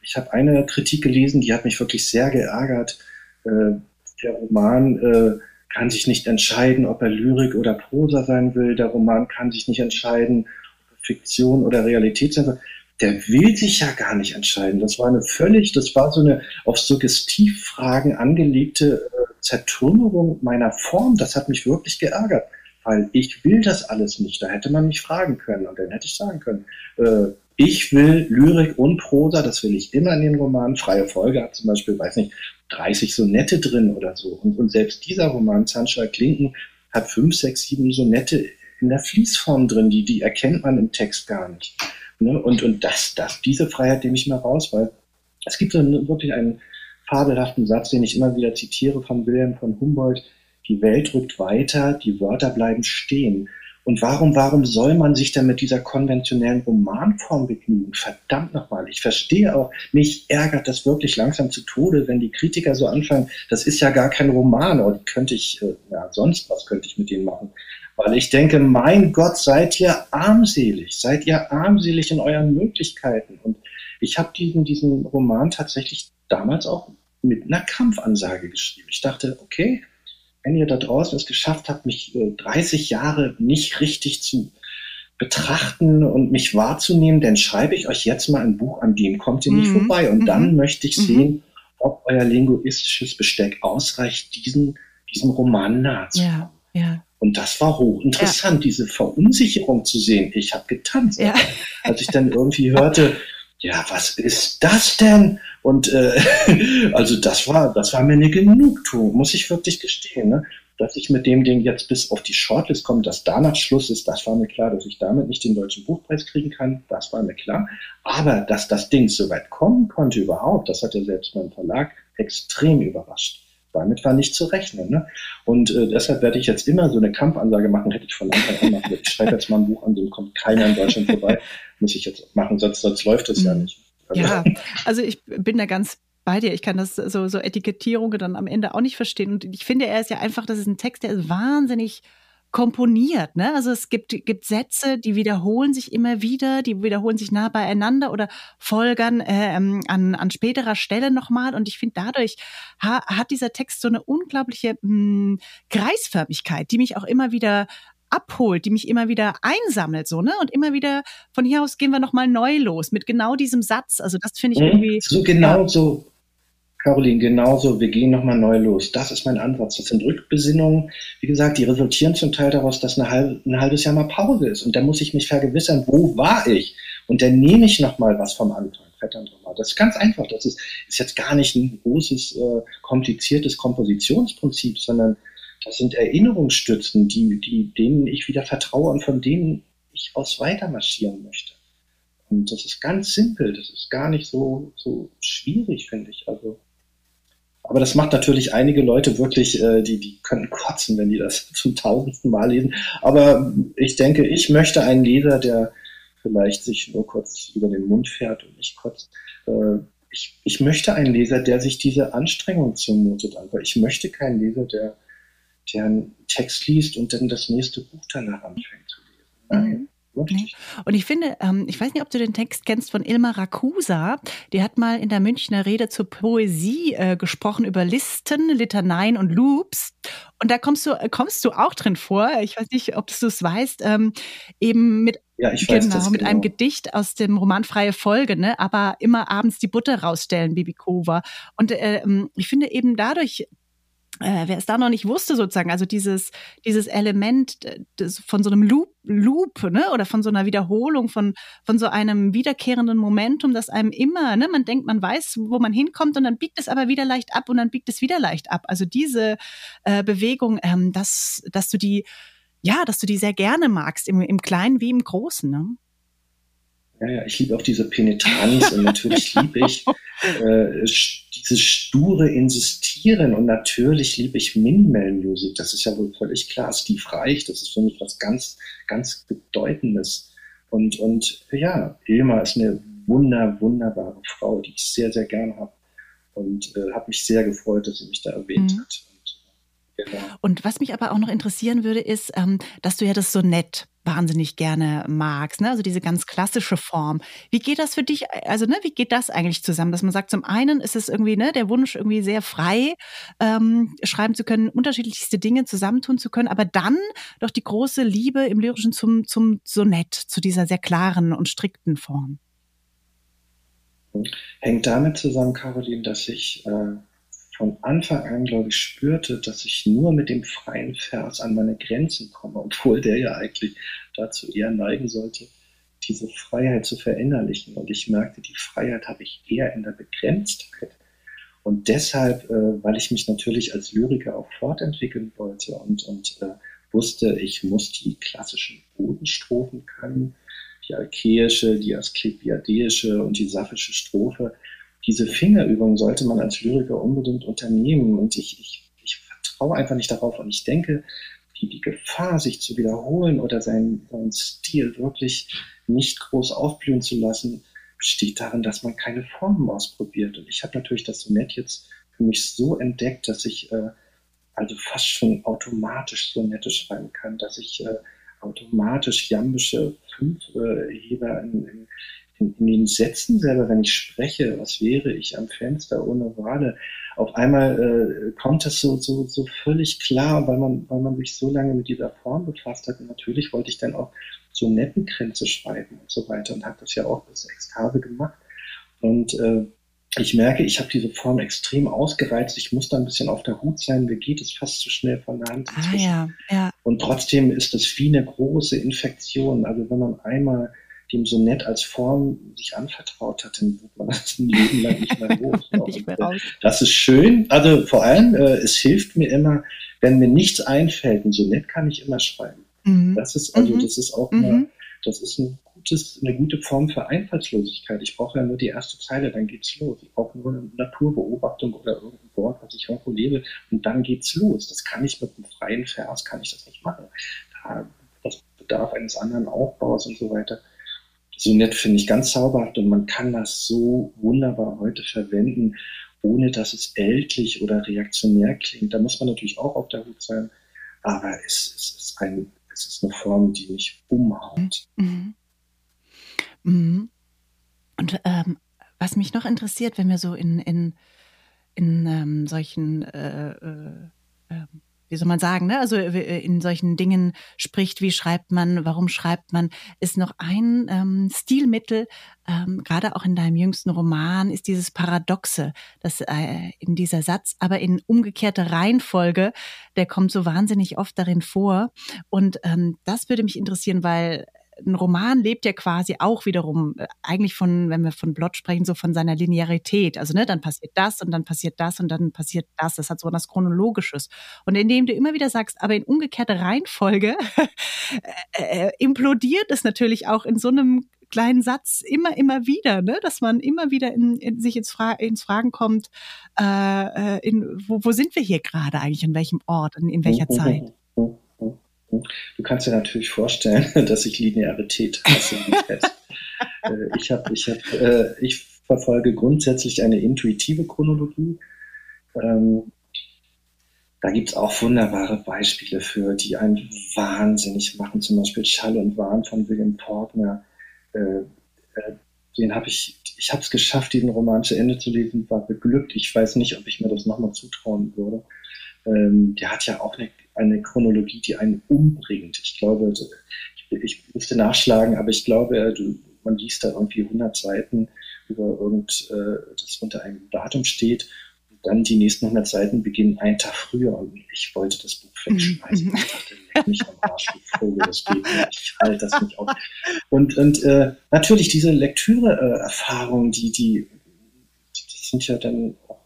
ich habe eine Kritik gelesen, die hat mich wirklich sehr geärgert. Äh, der Roman äh, kann sich nicht entscheiden, ob er Lyrik oder Prosa sein will. Der Roman kann sich nicht entscheiden, ob er Fiktion oder Realität sein will der will sich ja gar nicht entscheiden. Das war eine völlig, das war so eine auf Suggestivfragen angelegte äh, Zertrümmerung meiner Form. Das hat mich wirklich geärgert, weil ich will das alles nicht. Da hätte man mich fragen können und dann hätte ich sagen können, äh, ich will Lyrik und Prosa, das will ich immer in den Romanen. Freie Folge hat zum Beispiel, weiß nicht, 30 Sonette drin oder so. Und, und selbst dieser Roman, Zahnschall Klinken, hat fünf, sechs, sieben Sonette in der Fließform drin, die, die erkennt man im Text gar nicht. Ne? Und, und das, das, diese Freiheit nehme ich mal raus, weil es gibt so wirklich einen fabelhaften Satz, den ich immer wieder zitiere von Wilhelm von Humboldt. Die Welt rückt weiter, die Wörter bleiben stehen. Und warum, warum soll man sich denn mit dieser konventionellen Romanform begnügen? Verdammt nochmal, ich verstehe auch, mich ärgert das wirklich langsam zu Tode, wenn die Kritiker so anfangen, das ist ja gar kein Roman, oder könnte ich, äh, ja, sonst was könnte ich mit denen machen. Weil ich denke, mein Gott, seid ihr armselig, seid ihr armselig in euren Möglichkeiten. Und ich habe diesen, diesen Roman tatsächlich damals auch mit einer Kampfansage geschrieben. Ich dachte, okay, wenn ihr da draußen es geschafft habt, mich 30 äh, Jahre nicht richtig zu betrachten und mich wahrzunehmen, dann schreibe ich euch jetzt mal ein Buch, an dem kommt ihr nicht mhm. vorbei. Und mhm. dann möchte ich mhm. sehen, ob euer linguistisches Besteck ausreicht, diesen, diesem Roman nahe zu kommen. Ja, ja. Und das war hochinteressant, ja. diese Verunsicherung zu sehen. Ich habe getanzt, ja. als ich dann irgendwie hörte, [laughs] ja, was ist das denn? Und äh, [laughs] also das war, das war mir eine Genugtuung, muss ich wirklich gestehen. Ne? Dass ich mit dem Ding jetzt bis auf die Shortlist komme, dass danach Schluss ist, das war mir klar, dass ich damit nicht den deutschen Buchpreis kriegen kann, das war mir klar. Aber dass das Ding so weit kommen konnte überhaupt, das hat ja selbst mein Verlag extrem überrascht damit war nicht zu rechnen. Ne? Und äh, deshalb werde ich jetzt immer so eine Kampfansage machen, hätte ich von Anfang an machen. Ich schreibe jetzt mal ein Buch an, dem kommt keiner in Deutschland vorbei. Muss ich jetzt machen, sonst, sonst läuft es ja mhm. nicht. Also. Ja, also ich bin da ganz bei dir. Ich kann das so, so Etikettierungen dann am Ende auch nicht verstehen. Und ich finde, er ist ja einfach, das ist ein Text, der ist wahnsinnig komponiert. Ne? Also es gibt, gibt Sätze, die wiederholen sich immer wieder, die wiederholen sich nah beieinander oder folgern äh, an, an späterer Stelle nochmal. Und ich finde, dadurch ha, hat dieser Text so eine unglaubliche mh, hm, Kreisförmigkeit, die mich auch immer wieder abholt, die mich immer wieder einsammelt, so, ne? Und immer wieder von hier aus gehen wir nochmal neu los mit genau diesem Satz. Also das finde ich mhm. irgendwie. So genau ja. so Caroline, genauso, wir gehen nochmal neu los. Das ist mein Ansatz. Das sind Rückbesinnungen. Wie gesagt, die resultieren zum Teil daraus, dass halbe, ein halbes Jahr mal Pause ist. Und da muss ich mich vergewissern, wo war ich? Und dann nehme ich nochmal was vom Anfang. Das ist ganz einfach. Das ist, ist jetzt gar nicht ein großes, äh, kompliziertes Kompositionsprinzip, sondern das sind Erinnerungsstützen, die, die, denen ich wieder vertraue und von denen ich aus weiter marschieren möchte. Und das ist ganz simpel. Das ist gar nicht so, so schwierig, finde ich. Also, aber das macht natürlich einige Leute wirklich, äh, die, die können kotzen, wenn die das [laughs] zum tausendsten Mal lesen. Aber ich denke, ich möchte einen Leser, der vielleicht sich nur kurz über den Mund fährt und nicht kotzt. Äh, ich, ich möchte einen Leser, der sich diese Anstrengung zumutet. Aber ich möchte keinen Leser, der, der einen Text liest und dann das nächste Buch danach anfängt zu lesen. Nein. Und ich finde, ähm, ich weiß nicht, ob du den Text kennst von Ilma Rakusa. Die hat mal in der Münchner Rede zur Poesie äh, gesprochen über Listen, Litaneien und Loops. Und da kommst du, äh, kommst du auch drin vor. Ich weiß nicht, ob du es weißt, ähm, eben mit ja, ich weiß genau, das mit genau. einem Gedicht aus dem Roman Freie Folge, ne? aber immer abends die Butter rausstellen, Bibikova. Und äh, ähm, ich finde eben dadurch äh, wer es da noch nicht wusste, sozusagen, also dieses, dieses Element des, von so einem Loop, Loop, ne, oder von so einer Wiederholung, von, von so einem wiederkehrenden Momentum, das einem immer, ne, man denkt, man weiß, wo man hinkommt und dann biegt es aber wieder leicht ab und dann biegt es wieder leicht ab. Also diese äh, Bewegung, ähm, dass, dass du die, ja, dass du die sehr gerne magst, im, im Kleinen wie im Großen, ne? Ja, ja, ich liebe auch diese Penetranz und natürlich [laughs] liebe ich äh, dieses sture Insistieren und natürlich liebe ich Minimal Music. Das ist ja wohl völlig klar. Steve Reich, das ist für mich was ganz, ganz Bedeutendes. Und, und ja, Ilma ist eine wunder, wunderbare Frau, die ich sehr, sehr gern habe. Und äh, habe mich sehr gefreut, dass sie mich da erwähnt mhm. hat. Genau. Und was mich aber auch noch interessieren würde, ist, ähm, dass du ja das Sonett wahnsinnig gerne magst, ne? also diese ganz klassische Form. Wie geht das für dich, also ne, wie geht das eigentlich zusammen, dass man sagt, zum einen ist es irgendwie ne, der Wunsch, irgendwie sehr frei ähm, schreiben zu können, unterschiedlichste Dinge zusammentun zu können, aber dann doch die große Liebe im Lyrischen zum, zum Sonett, zu dieser sehr klaren und strikten Form. Hängt damit zusammen, Caroline, dass ich äh, von Anfang an, glaube ich, spürte, dass ich nur mit dem freien Vers an meine Grenzen komme, obwohl der ja eigentlich dazu eher neigen sollte, diese Freiheit zu verinnerlichen. Und ich merkte, die Freiheit habe ich eher in der Begrenztheit. Und deshalb, äh, weil ich mich natürlich als Lyriker auch fortentwickeln wollte und, und äh, wusste, ich muss die klassischen Bodenstrophen können, die alkeische, die asklepiadeische und die saphische Strophe, diese Fingerübung sollte man als Lyriker unbedingt unternehmen. Und ich, ich, ich vertraue einfach nicht darauf. Und ich denke, die, die Gefahr, sich zu wiederholen oder seinen, seinen Stil wirklich nicht groß aufblühen zu lassen, besteht darin, dass man keine Formen ausprobiert. Und ich habe natürlich das Sonett jetzt für mich so entdeckt, dass ich äh, also fast schon automatisch Sonette schreiben kann, dass ich äh, automatisch jambische Fünfheber äh, in, in, in, in den Sätzen selber, wenn ich spreche, was wäre ich am Fenster ohne Wale, auf einmal äh, kommt das so, so, so völlig klar, weil man, weil man sich so lange mit dieser Form befasst hat. Und natürlich wollte ich dann auch so Nettenkränze schreiben und so weiter und habe das ja auch bis Ekstase gemacht. Und äh, ich merke, ich habe diese Form extrem ausgereizt. Ich muss da ein bisschen auf der Hut sein. Mir geht es fast zu schnell von der Hand. Ah, ja, ja. Und trotzdem ist es wie eine große Infektion. Also wenn man einmal dem so nett als Form sich anvertraut hat, dann wird man das ein Leben lang nicht mehr [laughs] los. nicht mehr raus. Das ist schön. Also vor allem, äh, es hilft mir immer, wenn mir nichts einfällt, und so nett kann ich immer schreiben. Mhm. Das ist also, mhm. das ist auch mhm. eine, das ist ein gutes, eine gute Form für Einfallslosigkeit. Ich brauche ja nur die erste Zeile, dann geht's los. Ich brauche nur eine Naturbeobachtung oder irgendein Wort, was ich irgendwo lebe, und dann geht's los. Das kann ich mit einem freien Vers, kann ich das nicht machen. Da, das bedarf eines anderen Aufbaus und so weiter so nett finde ich ganz zauberhaft und man kann das so wunderbar heute verwenden, ohne dass es ältlich oder reaktionär klingt. Da muss man natürlich auch auf der Hut sein. aber es, es, ist, ein, es ist eine Form, die mich umhaut. Mhm. Mhm. Und ähm, was mich noch interessiert, wenn wir so in, in, in ähm, solchen äh, äh, wie soll man sagen, ne? also äh, in solchen Dingen spricht, wie schreibt man, warum schreibt man, ist noch ein ähm, Stilmittel, ähm, gerade auch in deinem jüngsten Roman, ist dieses Paradoxe, dass äh, in dieser Satz, aber in umgekehrter Reihenfolge, der kommt so wahnsinnig oft darin vor. Und ähm, das würde mich interessieren, weil ein Roman lebt ja quasi auch wiederum äh, eigentlich von, wenn wir von Blot sprechen, so von seiner Linearität. Also ne, dann passiert das und dann passiert das und dann passiert das. Das hat so was Chronologisches. Und indem du immer wieder sagst, aber in umgekehrter Reihenfolge [laughs] äh, äh, implodiert es natürlich auch in so einem kleinen Satz immer, immer wieder, ne? dass man immer wieder in, in sich ins, Fra ins Fragen kommt, äh, äh in, wo, wo sind wir hier gerade eigentlich, in welchem Ort, in, in welcher Zeit. Du kannst dir natürlich vorstellen, [laughs] dass ich Linearität hasse. [laughs] Äh, ich, hab, ich, hab, äh, ich verfolge grundsätzlich eine intuitive Chronologie. Ähm, da gibt es auch wunderbare Beispiele für, die einen wahnsinnig machen. Zum Beispiel Schall und Wahn von William Faulkner. Äh, äh, den habe ich, ich habe es geschafft, diesen Roman zu Ende zu lesen, war beglückt. Ich weiß nicht, ob ich mir das nochmal zutrauen würde. Ähm, der hat ja auch eine eine Chronologie, die einen umbringt. Ich glaube, ich, ich müsste nachschlagen, aber ich glaube, man liest da irgendwie 100 Seiten über irgend, äh, das unter einem Datum steht. Und dann die nächsten 100 Seiten beginnen einen Tag früher und ich wollte das Buch mhm. wegschmeißen. Ich dachte, leck mich am Arsch, wie Vogel, das geht nicht. Ich halte das nicht auf. Und, und äh, natürlich diese Lektüre-Erfahrungen, die, die, das sind ja dann auch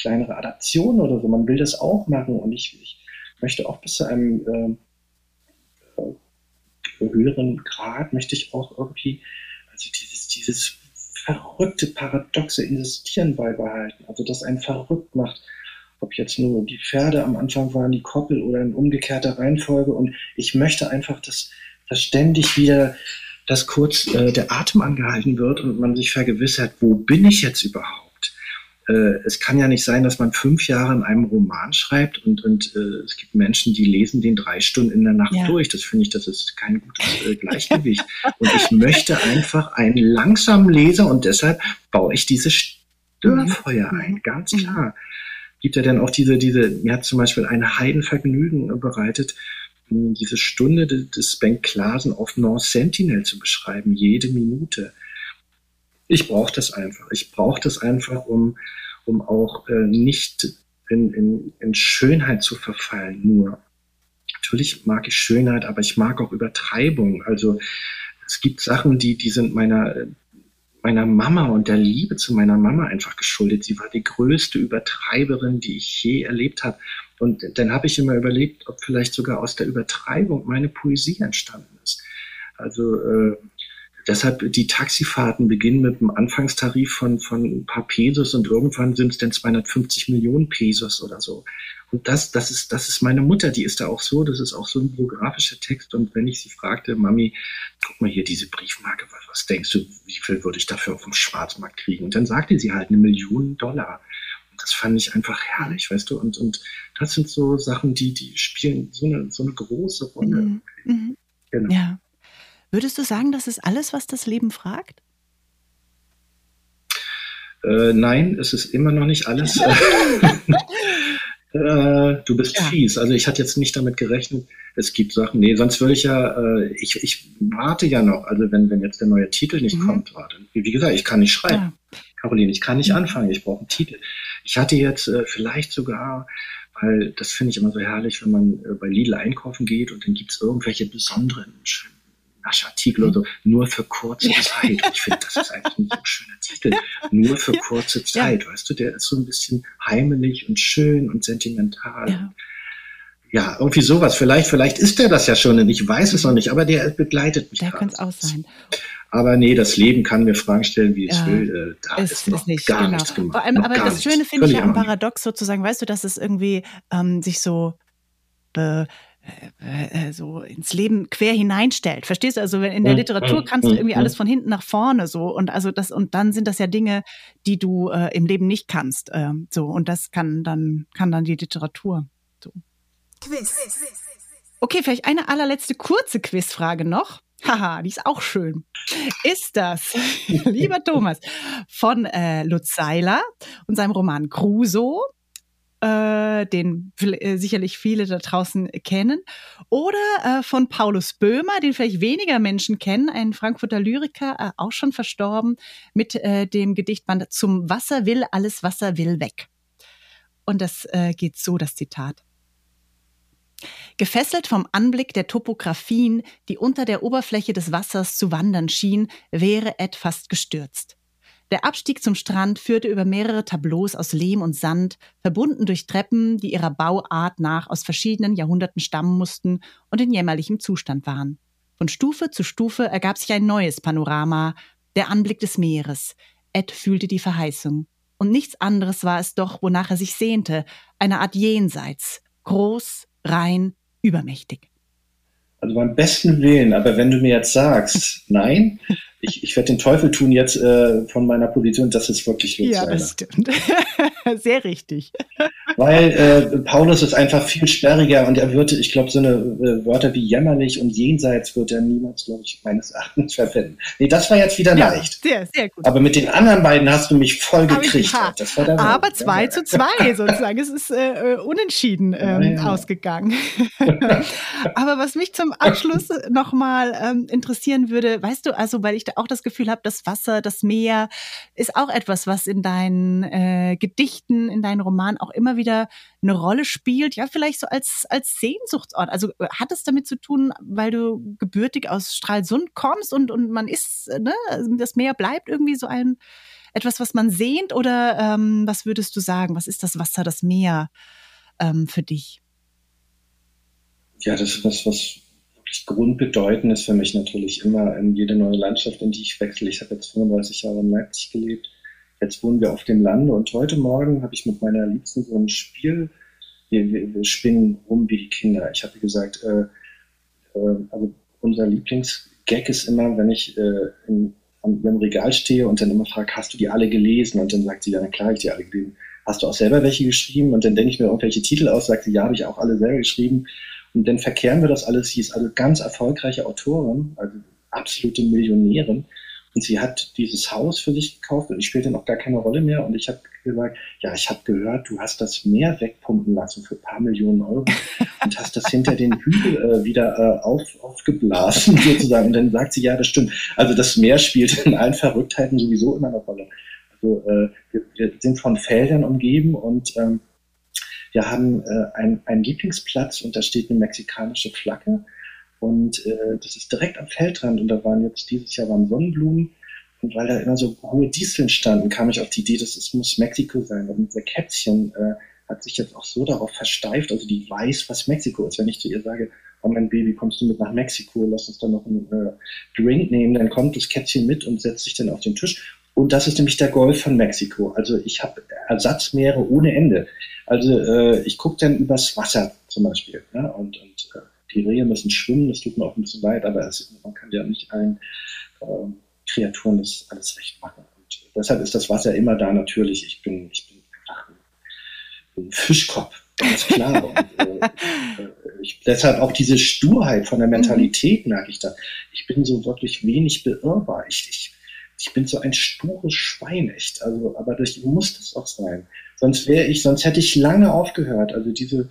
kleinere Adaptionen oder so. Man will das auch machen und ich, ich möchte auch bis zu einem äh, äh, höheren Grad, möchte ich auch irgendwie, also dieses, dieses verrückte, paradoxe Insistieren beibehalten, also das einen verrückt macht, ob jetzt nur die Pferde am Anfang waren, die Koppel oder in umgekehrter Reihenfolge. Und ich möchte einfach, dass, dass ständig wieder dass kurz äh, der Atem angehalten wird und man sich vergewissert, wo bin ich jetzt überhaupt? Äh, es kann ja nicht sein, dass man fünf Jahre in einem Roman schreibt und, und äh, es gibt Menschen, die lesen den drei Stunden in der Nacht ja. durch. Das finde ich, das ist kein gutes äh, [laughs] Gleichgewicht. und ich möchte einfach einen langsamen Leser und deshalb baue ich diese Störfeuer mhm. ein, ganz mhm. klar. Gibt ja dann auch diese, diese, mir hat zum Beispiel ein Heidenvergnügen bereitet, diese Stunde des Ben Klasen auf Non Sentinel zu beschreiben, jede Minute. Ich brauche das einfach. Ich brauche das einfach, um, um auch äh, nicht in, in, in Schönheit zu verfallen, nur. Natürlich mag ich Schönheit, aber ich mag auch Übertreibung. Also es gibt Sachen, die, die sind meiner, meiner Mama und der Liebe zu meiner Mama einfach geschuldet. Sie war die größte Übertreiberin, die ich je erlebt habe. Und dann habe ich immer überlegt, ob vielleicht sogar aus der Übertreibung meine Poesie entstanden ist. Also äh, Deshalb die Taxifahrten beginnen mit einem Anfangstarif von, von ein paar Pesos und irgendwann sind es dann 250 Millionen Pesos oder so. Und das, das ist, das ist meine Mutter, die ist da auch so, das ist auch so ein biografischer Text. Und wenn ich sie fragte, Mami, guck mal hier diese Briefmarke, was, was denkst du, wie viel würde ich dafür auf dem Schwarzmarkt kriegen? Und dann sagte sie halt eine Million Dollar. Und das fand ich einfach herrlich, weißt du? Und, und das sind so Sachen, die, die spielen so eine, so eine große Rolle. Mhm. Mhm. Genau. Ja. Würdest du sagen, das ist alles, was das Leben fragt? Äh, nein, es ist immer noch nicht alles. [laughs] [laughs] äh, du bist ja. fies. Also ich hatte jetzt nicht damit gerechnet, es gibt Sachen. Nee, sonst würde ich ja, äh, ich, ich warte ja noch. Also wenn, wenn jetzt der neue Titel nicht mhm. kommt, warte. Wie, wie, gesagt, ich kann nicht schreiben. Ja. Caroline, ich kann nicht mhm. anfangen. Ich brauche einen Titel. Ich hatte jetzt äh, vielleicht sogar weil das finde ich immer so herrlich, wenn man äh, bei Lidl einkaufen geht und dann gibt es irgendwelche besonderen, schönen Artikel oder so, nur für kurze Zeit. Und ich finde, das ist eigentlich ein so schöner Titel. Nur für kurze Zeit, weißt du, der ist so ein bisschen heimelig und schön und sentimental. Ja. irgendwie sowas. Vielleicht, vielleicht ist der das ja schon und ich weiß es noch nicht, aber der begleitet mich. Der könnte es auch sein. Aber nee, das Leben kann mir Fragen stellen, wie es ja, will. Äh, da ist, ist noch nicht, gar genau. nichts gemacht. Aber, aber das Schöne finde ich ja am Paradox sozusagen, weißt du, dass es irgendwie ähm, sich so be, äh, so ins Leben quer hineinstellt. Verstehst du? Also in der Literatur kannst du irgendwie alles von hinten nach vorne so und also das und dann sind das ja Dinge, die du äh, im Leben nicht kannst. Äh, so und das kann dann kann dann die Literatur. So. Quiz. Okay, vielleicht eine allerletzte kurze Quizfrage noch. [laughs] Haha, die ist auch schön. Ist das, [laughs] lieber Thomas, von äh, Lutz Seiler und seinem Roman Crusoe, äh, den äh, sicherlich viele da draußen kennen, oder äh, von Paulus Böhmer, den vielleicht weniger Menschen kennen, ein Frankfurter Lyriker, äh, auch schon verstorben, mit äh, dem Gedichtband Zum Wasser will, alles Wasser will weg. Und das äh, geht so, das Zitat. Gefesselt vom Anblick der Topographien, die unter der Oberfläche des Wassers zu wandern schien, wäre Ed fast gestürzt. Der Abstieg zum Strand führte über mehrere Tableaus aus Lehm und Sand, verbunden durch Treppen, die ihrer Bauart nach aus verschiedenen Jahrhunderten stammen mussten und in jämmerlichem Zustand waren. Von Stufe zu Stufe ergab sich ein neues Panorama, der Anblick des Meeres. Ed fühlte die Verheißung. Und nichts anderes war es doch, wonach er sich sehnte, eine Art Jenseits, groß, rein, übermächtig. Also beim besten Willen, aber wenn du mir jetzt sagst, nein, ich, ich werde den Teufel tun jetzt äh, von meiner Position, das ist wirklich Lutz Ja, das stimmt. [laughs] Sehr richtig. Weil äh, Paulus ist einfach viel sperriger und er wird, ich glaube, so eine äh, Wörter wie jämmerlich und jenseits wird er niemals, glaube ich, meines Erachtens verwenden. Nee, das war jetzt wieder ja, leicht. Sehr, sehr gut. Aber mit den anderen beiden hast du mich voll gekriegt. war der Aber zwei ja. zu zwei sozusagen. es ist äh, äh unentschieden ähm, ja, ausgegangen. [laughs] Aber was mich zum Abschluss nochmal ähm, interessieren würde, weißt du, also weil ich da auch das Gefühl habe, das Wasser, das Meer ist auch etwas, was in deinen äh, Gedichten, in deinen Romanen auch immer wieder eine Rolle spielt. Ja, vielleicht so als, als Sehnsuchtsort. Also äh, hat es damit zu tun, weil du gebürtig aus Stralsund kommst und, und man ist, ne, das Meer bleibt irgendwie so ein, etwas, was man sehnt oder ähm, was würdest du sagen? Was ist das Wasser, das Meer ähm, für dich? Ja, das ist was, was grundbedeutend ist für mich natürlich immer in jede neue Landschaft, in die ich wechsle. Ich habe jetzt 35 Jahre in Leipzig gelebt. Jetzt wohnen wir auf dem Lande und heute Morgen habe ich mit meiner Liebsten so ein Spiel. Wir, wir, wir spinnen rum wie die Kinder. Ich habe gesagt, äh, äh, also unser Lieblingsgag ist immer, wenn ich äh, in, an ihrem Regal stehe und dann immer frage, hast du die alle gelesen? Und dann sagt sie, ja, na klar, ich die alle gelesen. Hast du auch selber welche geschrieben? Und dann denke ich mir irgendwelche Titel aus, sagt sie, ja, habe ich auch alle selber geschrieben. Und dann verkehren wir das alles. Sie ist also ganz erfolgreiche Autorin, also absolute Millionärin. Und sie hat dieses Haus für sich gekauft und ich spielte noch gar keine Rolle mehr. Und ich habe gesagt, ja, ich habe gehört, du hast das Meer wegpumpen lassen für ein paar Millionen Euro und hast das hinter den Hügel äh, wieder äh, auf, aufgeblasen [laughs] sozusagen. Und dann sagt sie, ja, das stimmt. Also das Meer spielt in allen Verrücktheiten sowieso immer eine Rolle. Also äh, wir, wir, sind von Feldern umgeben und ähm, wir haben äh, einen, einen Lieblingsplatz und da steht eine mexikanische Flagge. Und äh, das ist direkt am Feldrand und da waren jetzt dieses Jahr waren Sonnenblumen. Und weil da immer so hohe Disteln standen, kam ich auf die Idee, das muss Mexiko sein. Und unser Kätzchen äh, hat sich jetzt auch so darauf versteift, also die weiß, was Mexiko ist. Wenn ich zu ihr sage, oh mein Baby, kommst du mit nach Mexiko, lass uns da noch einen äh, Drink nehmen, dann kommt das Kätzchen mit und setzt sich dann auf den Tisch. Und das ist nämlich der Golf von Mexiko. Also ich habe Ersatzmeere ohne Ende. Also äh, ich gucke dann übers Wasser zum Beispiel. Ne? Und, und äh, die Rehe müssen schwimmen, das tut mir auch ein bisschen leid, aber es, man kann ja nicht allen äh, Kreaturen das alles recht machen. Und deshalb ist das Wasser immer da natürlich. Ich bin, ich bin einfach ein, ein Fischkopf, ganz klar. [laughs] und, äh, äh, ich, deshalb auch diese Sturheit von der Mentalität mhm. merke ich da. Ich bin so wirklich wenig beirrbar. Ich, ich, ich bin so ein stures Schwein, echt. Also, aber das muss das auch sein. Sonst wäre ich, sonst hätte ich lange aufgehört. Also diese,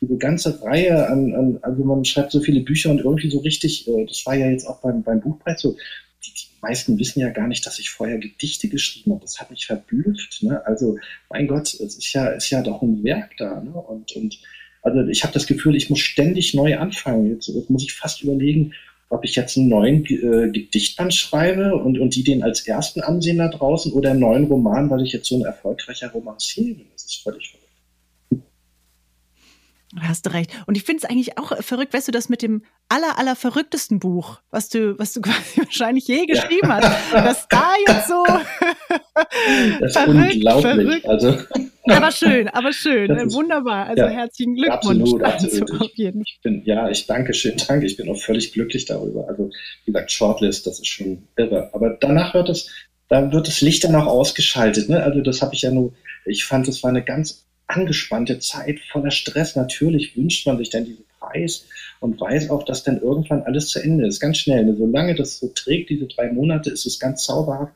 diese ganze Reihe an, an, also man schreibt so viele Bücher und irgendwie so richtig, äh, das war ja jetzt auch beim, beim Buchpreis so, die, die meisten wissen ja gar nicht, dass ich vorher Gedichte geschrieben habe. Das hat mich verblüfft. Ne? Also, mein Gott, es ist ja, ist ja doch ein Werk da. Ne? Und, und also ich habe das Gefühl, ich muss ständig neu anfangen. Jetzt, jetzt muss ich fast überlegen, ob ich jetzt einen neuen äh, Gedichtband schreibe und, und die den als ersten ansehen da draußen oder einen neuen Roman, weil ich jetzt so ein erfolgreicher Romancier bin. Das ist völlig. Hast du recht. Und ich finde es eigentlich auch verrückt, weißt du, das mit dem aller, aller verrücktesten Buch, was du, was du [laughs] quasi wahrscheinlich je geschrieben ja. hast, dass da jetzt so [laughs] das ist verrückt, unglaublich. Verrückt. Also [laughs] aber schön, aber schön, ist, wunderbar. Also ja, herzlichen Glückwunsch. Absolut, absolut. Auf jeden. Ich, ich bin, ja, ich danke schön, danke. Ich bin auch völlig glücklich darüber. Also wie gesagt, Shortlist, das ist schon irre. Aber danach wird es, da wird das Licht dann auch ausgeschaltet. Ne? Also das habe ich ja nur, ich fand, das war eine ganz angespannte Zeit voller Stress. Natürlich wünscht man sich dann diesen Preis und weiß auch, dass dann irgendwann alles zu Ende ist. Ganz schnell. Solange das so trägt, diese drei Monate, ist es ganz zauberhaft.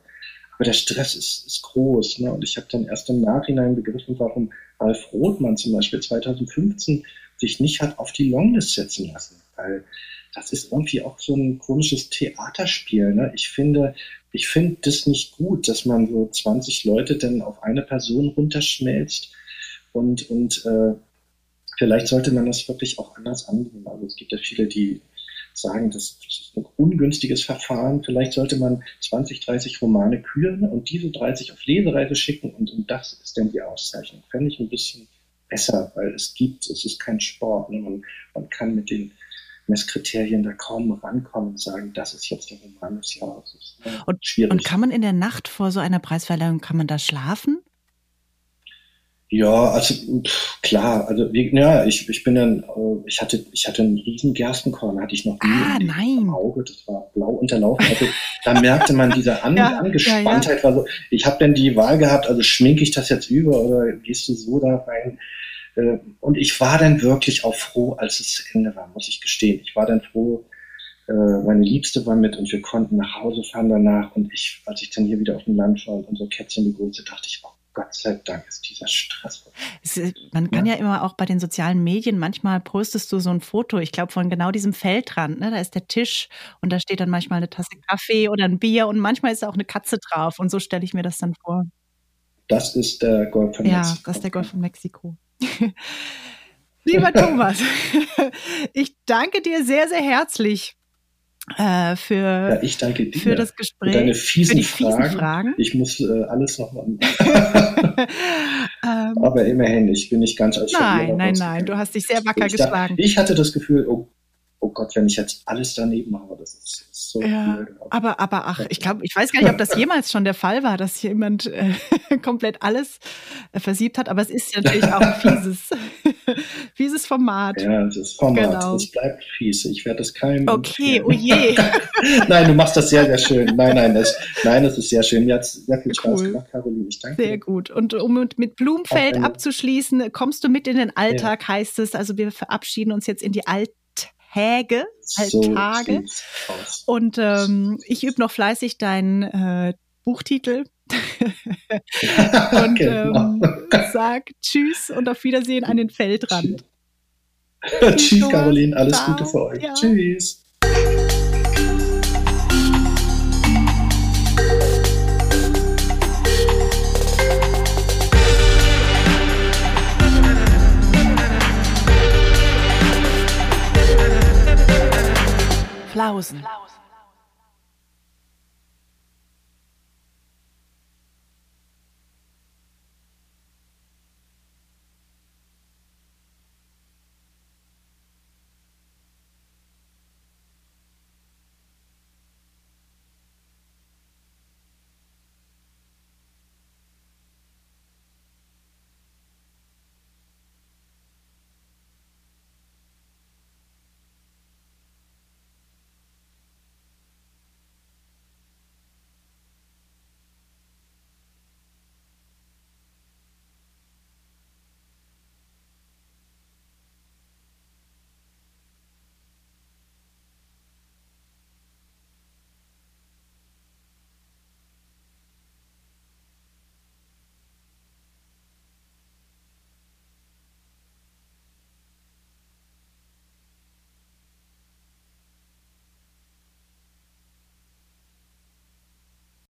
Aber der Stress ist, ist groß. Ne? Und ich habe dann erst im Nachhinein begriffen, warum Ralf Rothmann zum Beispiel 2015 sich nicht hat auf die Longlist setzen lassen. Weil das ist irgendwie auch so ein komisches Theaterspiel. Ne? Ich finde, ich finde das nicht gut, dass man so 20 Leute dann auf eine Person runterschmelzt und, und äh, vielleicht sollte man das wirklich auch anders angehen. Also es gibt ja viele, die sagen, das, ist ein ungünstiges Verfahren. Vielleicht sollte man 20, 30 Romane küren und diese 30 auf Lesereise schicken und, und das ist dann die Auszeichnung. Fände ich ein bisschen besser, weil es gibt, es ist kein Sport. Ne? Man, man kann mit den Messkriterien da kaum rankommen und sagen, das ist jetzt der Roman des Jahres. Und, und kann man in der Nacht vor so einer Preisverleihung, kann man da schlafen? Ja, also pff, klar, also wie, ja, ich, ich bin dann, äh, ich hatte, ich hatte einen riesen Gerstenkorn, hatte ich noch nie ah, nein. im Auge, das war blau unterlaufen. Also da merkte man diese [laughs] An ja, Angespanntheit, ja, ja. war so, ich habe dann die Wahl gehabt, also schminke ich das jetzt über oder gehst du so da rein? Äh, und ich war dann wirklich auch froh, als es zu Ende war, muss ich gestehen. Ich war dann froh, äh, meine Liebste war mit und wir konnten nach Hause fahren danach und ich, als ich dann hier wieder auf dem Land war und unser Kätzchen begrüßte, dachte ich, oh Gott sei Dank ist dieser Stress. man kann ja. ja. immer auch bei den sozialen Medien, manchmal postest du so ein Foto, ich glaube von genau diesem Feldrand, ne? da ist der Tisch und da steht dann manchmal eine Tasse Kaffee oder ein Bier und manchmal ist da auch eine Katze drauf und so stelle ich mir das dann vor. Das ist der Golf von ja, Mexiko. Ja, das ist der Golf von Mexiko. [laughs] Lieber Thomas, [laughs] ich danke dir sehr, sehr herzlich äh, für, ja, ich danke dir für das Gespräch. Für deine fiesen, für die fiesen Fragen. Fragen. Ich muss äh, alles nochmal. [laughs] [laughs] ähm, Aber immerhin, ich bin nicht ganz als Nein, nein, nein, du hast dich sehr wacker ich geschlagen. Da, ich hatte das Gefühl, oh, oh Gott, wenn ich jetzt alles daneben habe, das ist so ja, blöd. Aber, aber ach, ich glaube, ich weiß gar nicht, ob das jemals schon der Fall war, dass jemand äh, [laughs] komplett alles äh, versiebt hat, aber es ist natürlich auch ein [laughs] fieses, [laughs] fieses Format. Ja, das Format, genau. es bleibt fies. Ich werde das keinem. Okay, oh je. nein, du machst das sehr, sehr schön. Nein, nein, das, nein, das ist sehr schön. Mir hat sehr viel Spaß cool. gemacht, Caroline. Ich danke Sehr gut. Und um mit Blumenfeld abzuschließen, kommst du mit in den Alltag, ja. heißt es. Also wir verabschieden uns jetzt in die Alt Häge, Alltage. So und ähm, ich übe noch fleißig deinen äh, Buchtitel. [laughs] und genau. ähm, sag Tschüss und auf Wiedersehen an den Feldrand. [laughs] Tschüss, Caroline. Alles Ciao. Gute für euch. Ja. Tschüss. Flausen. Flausen.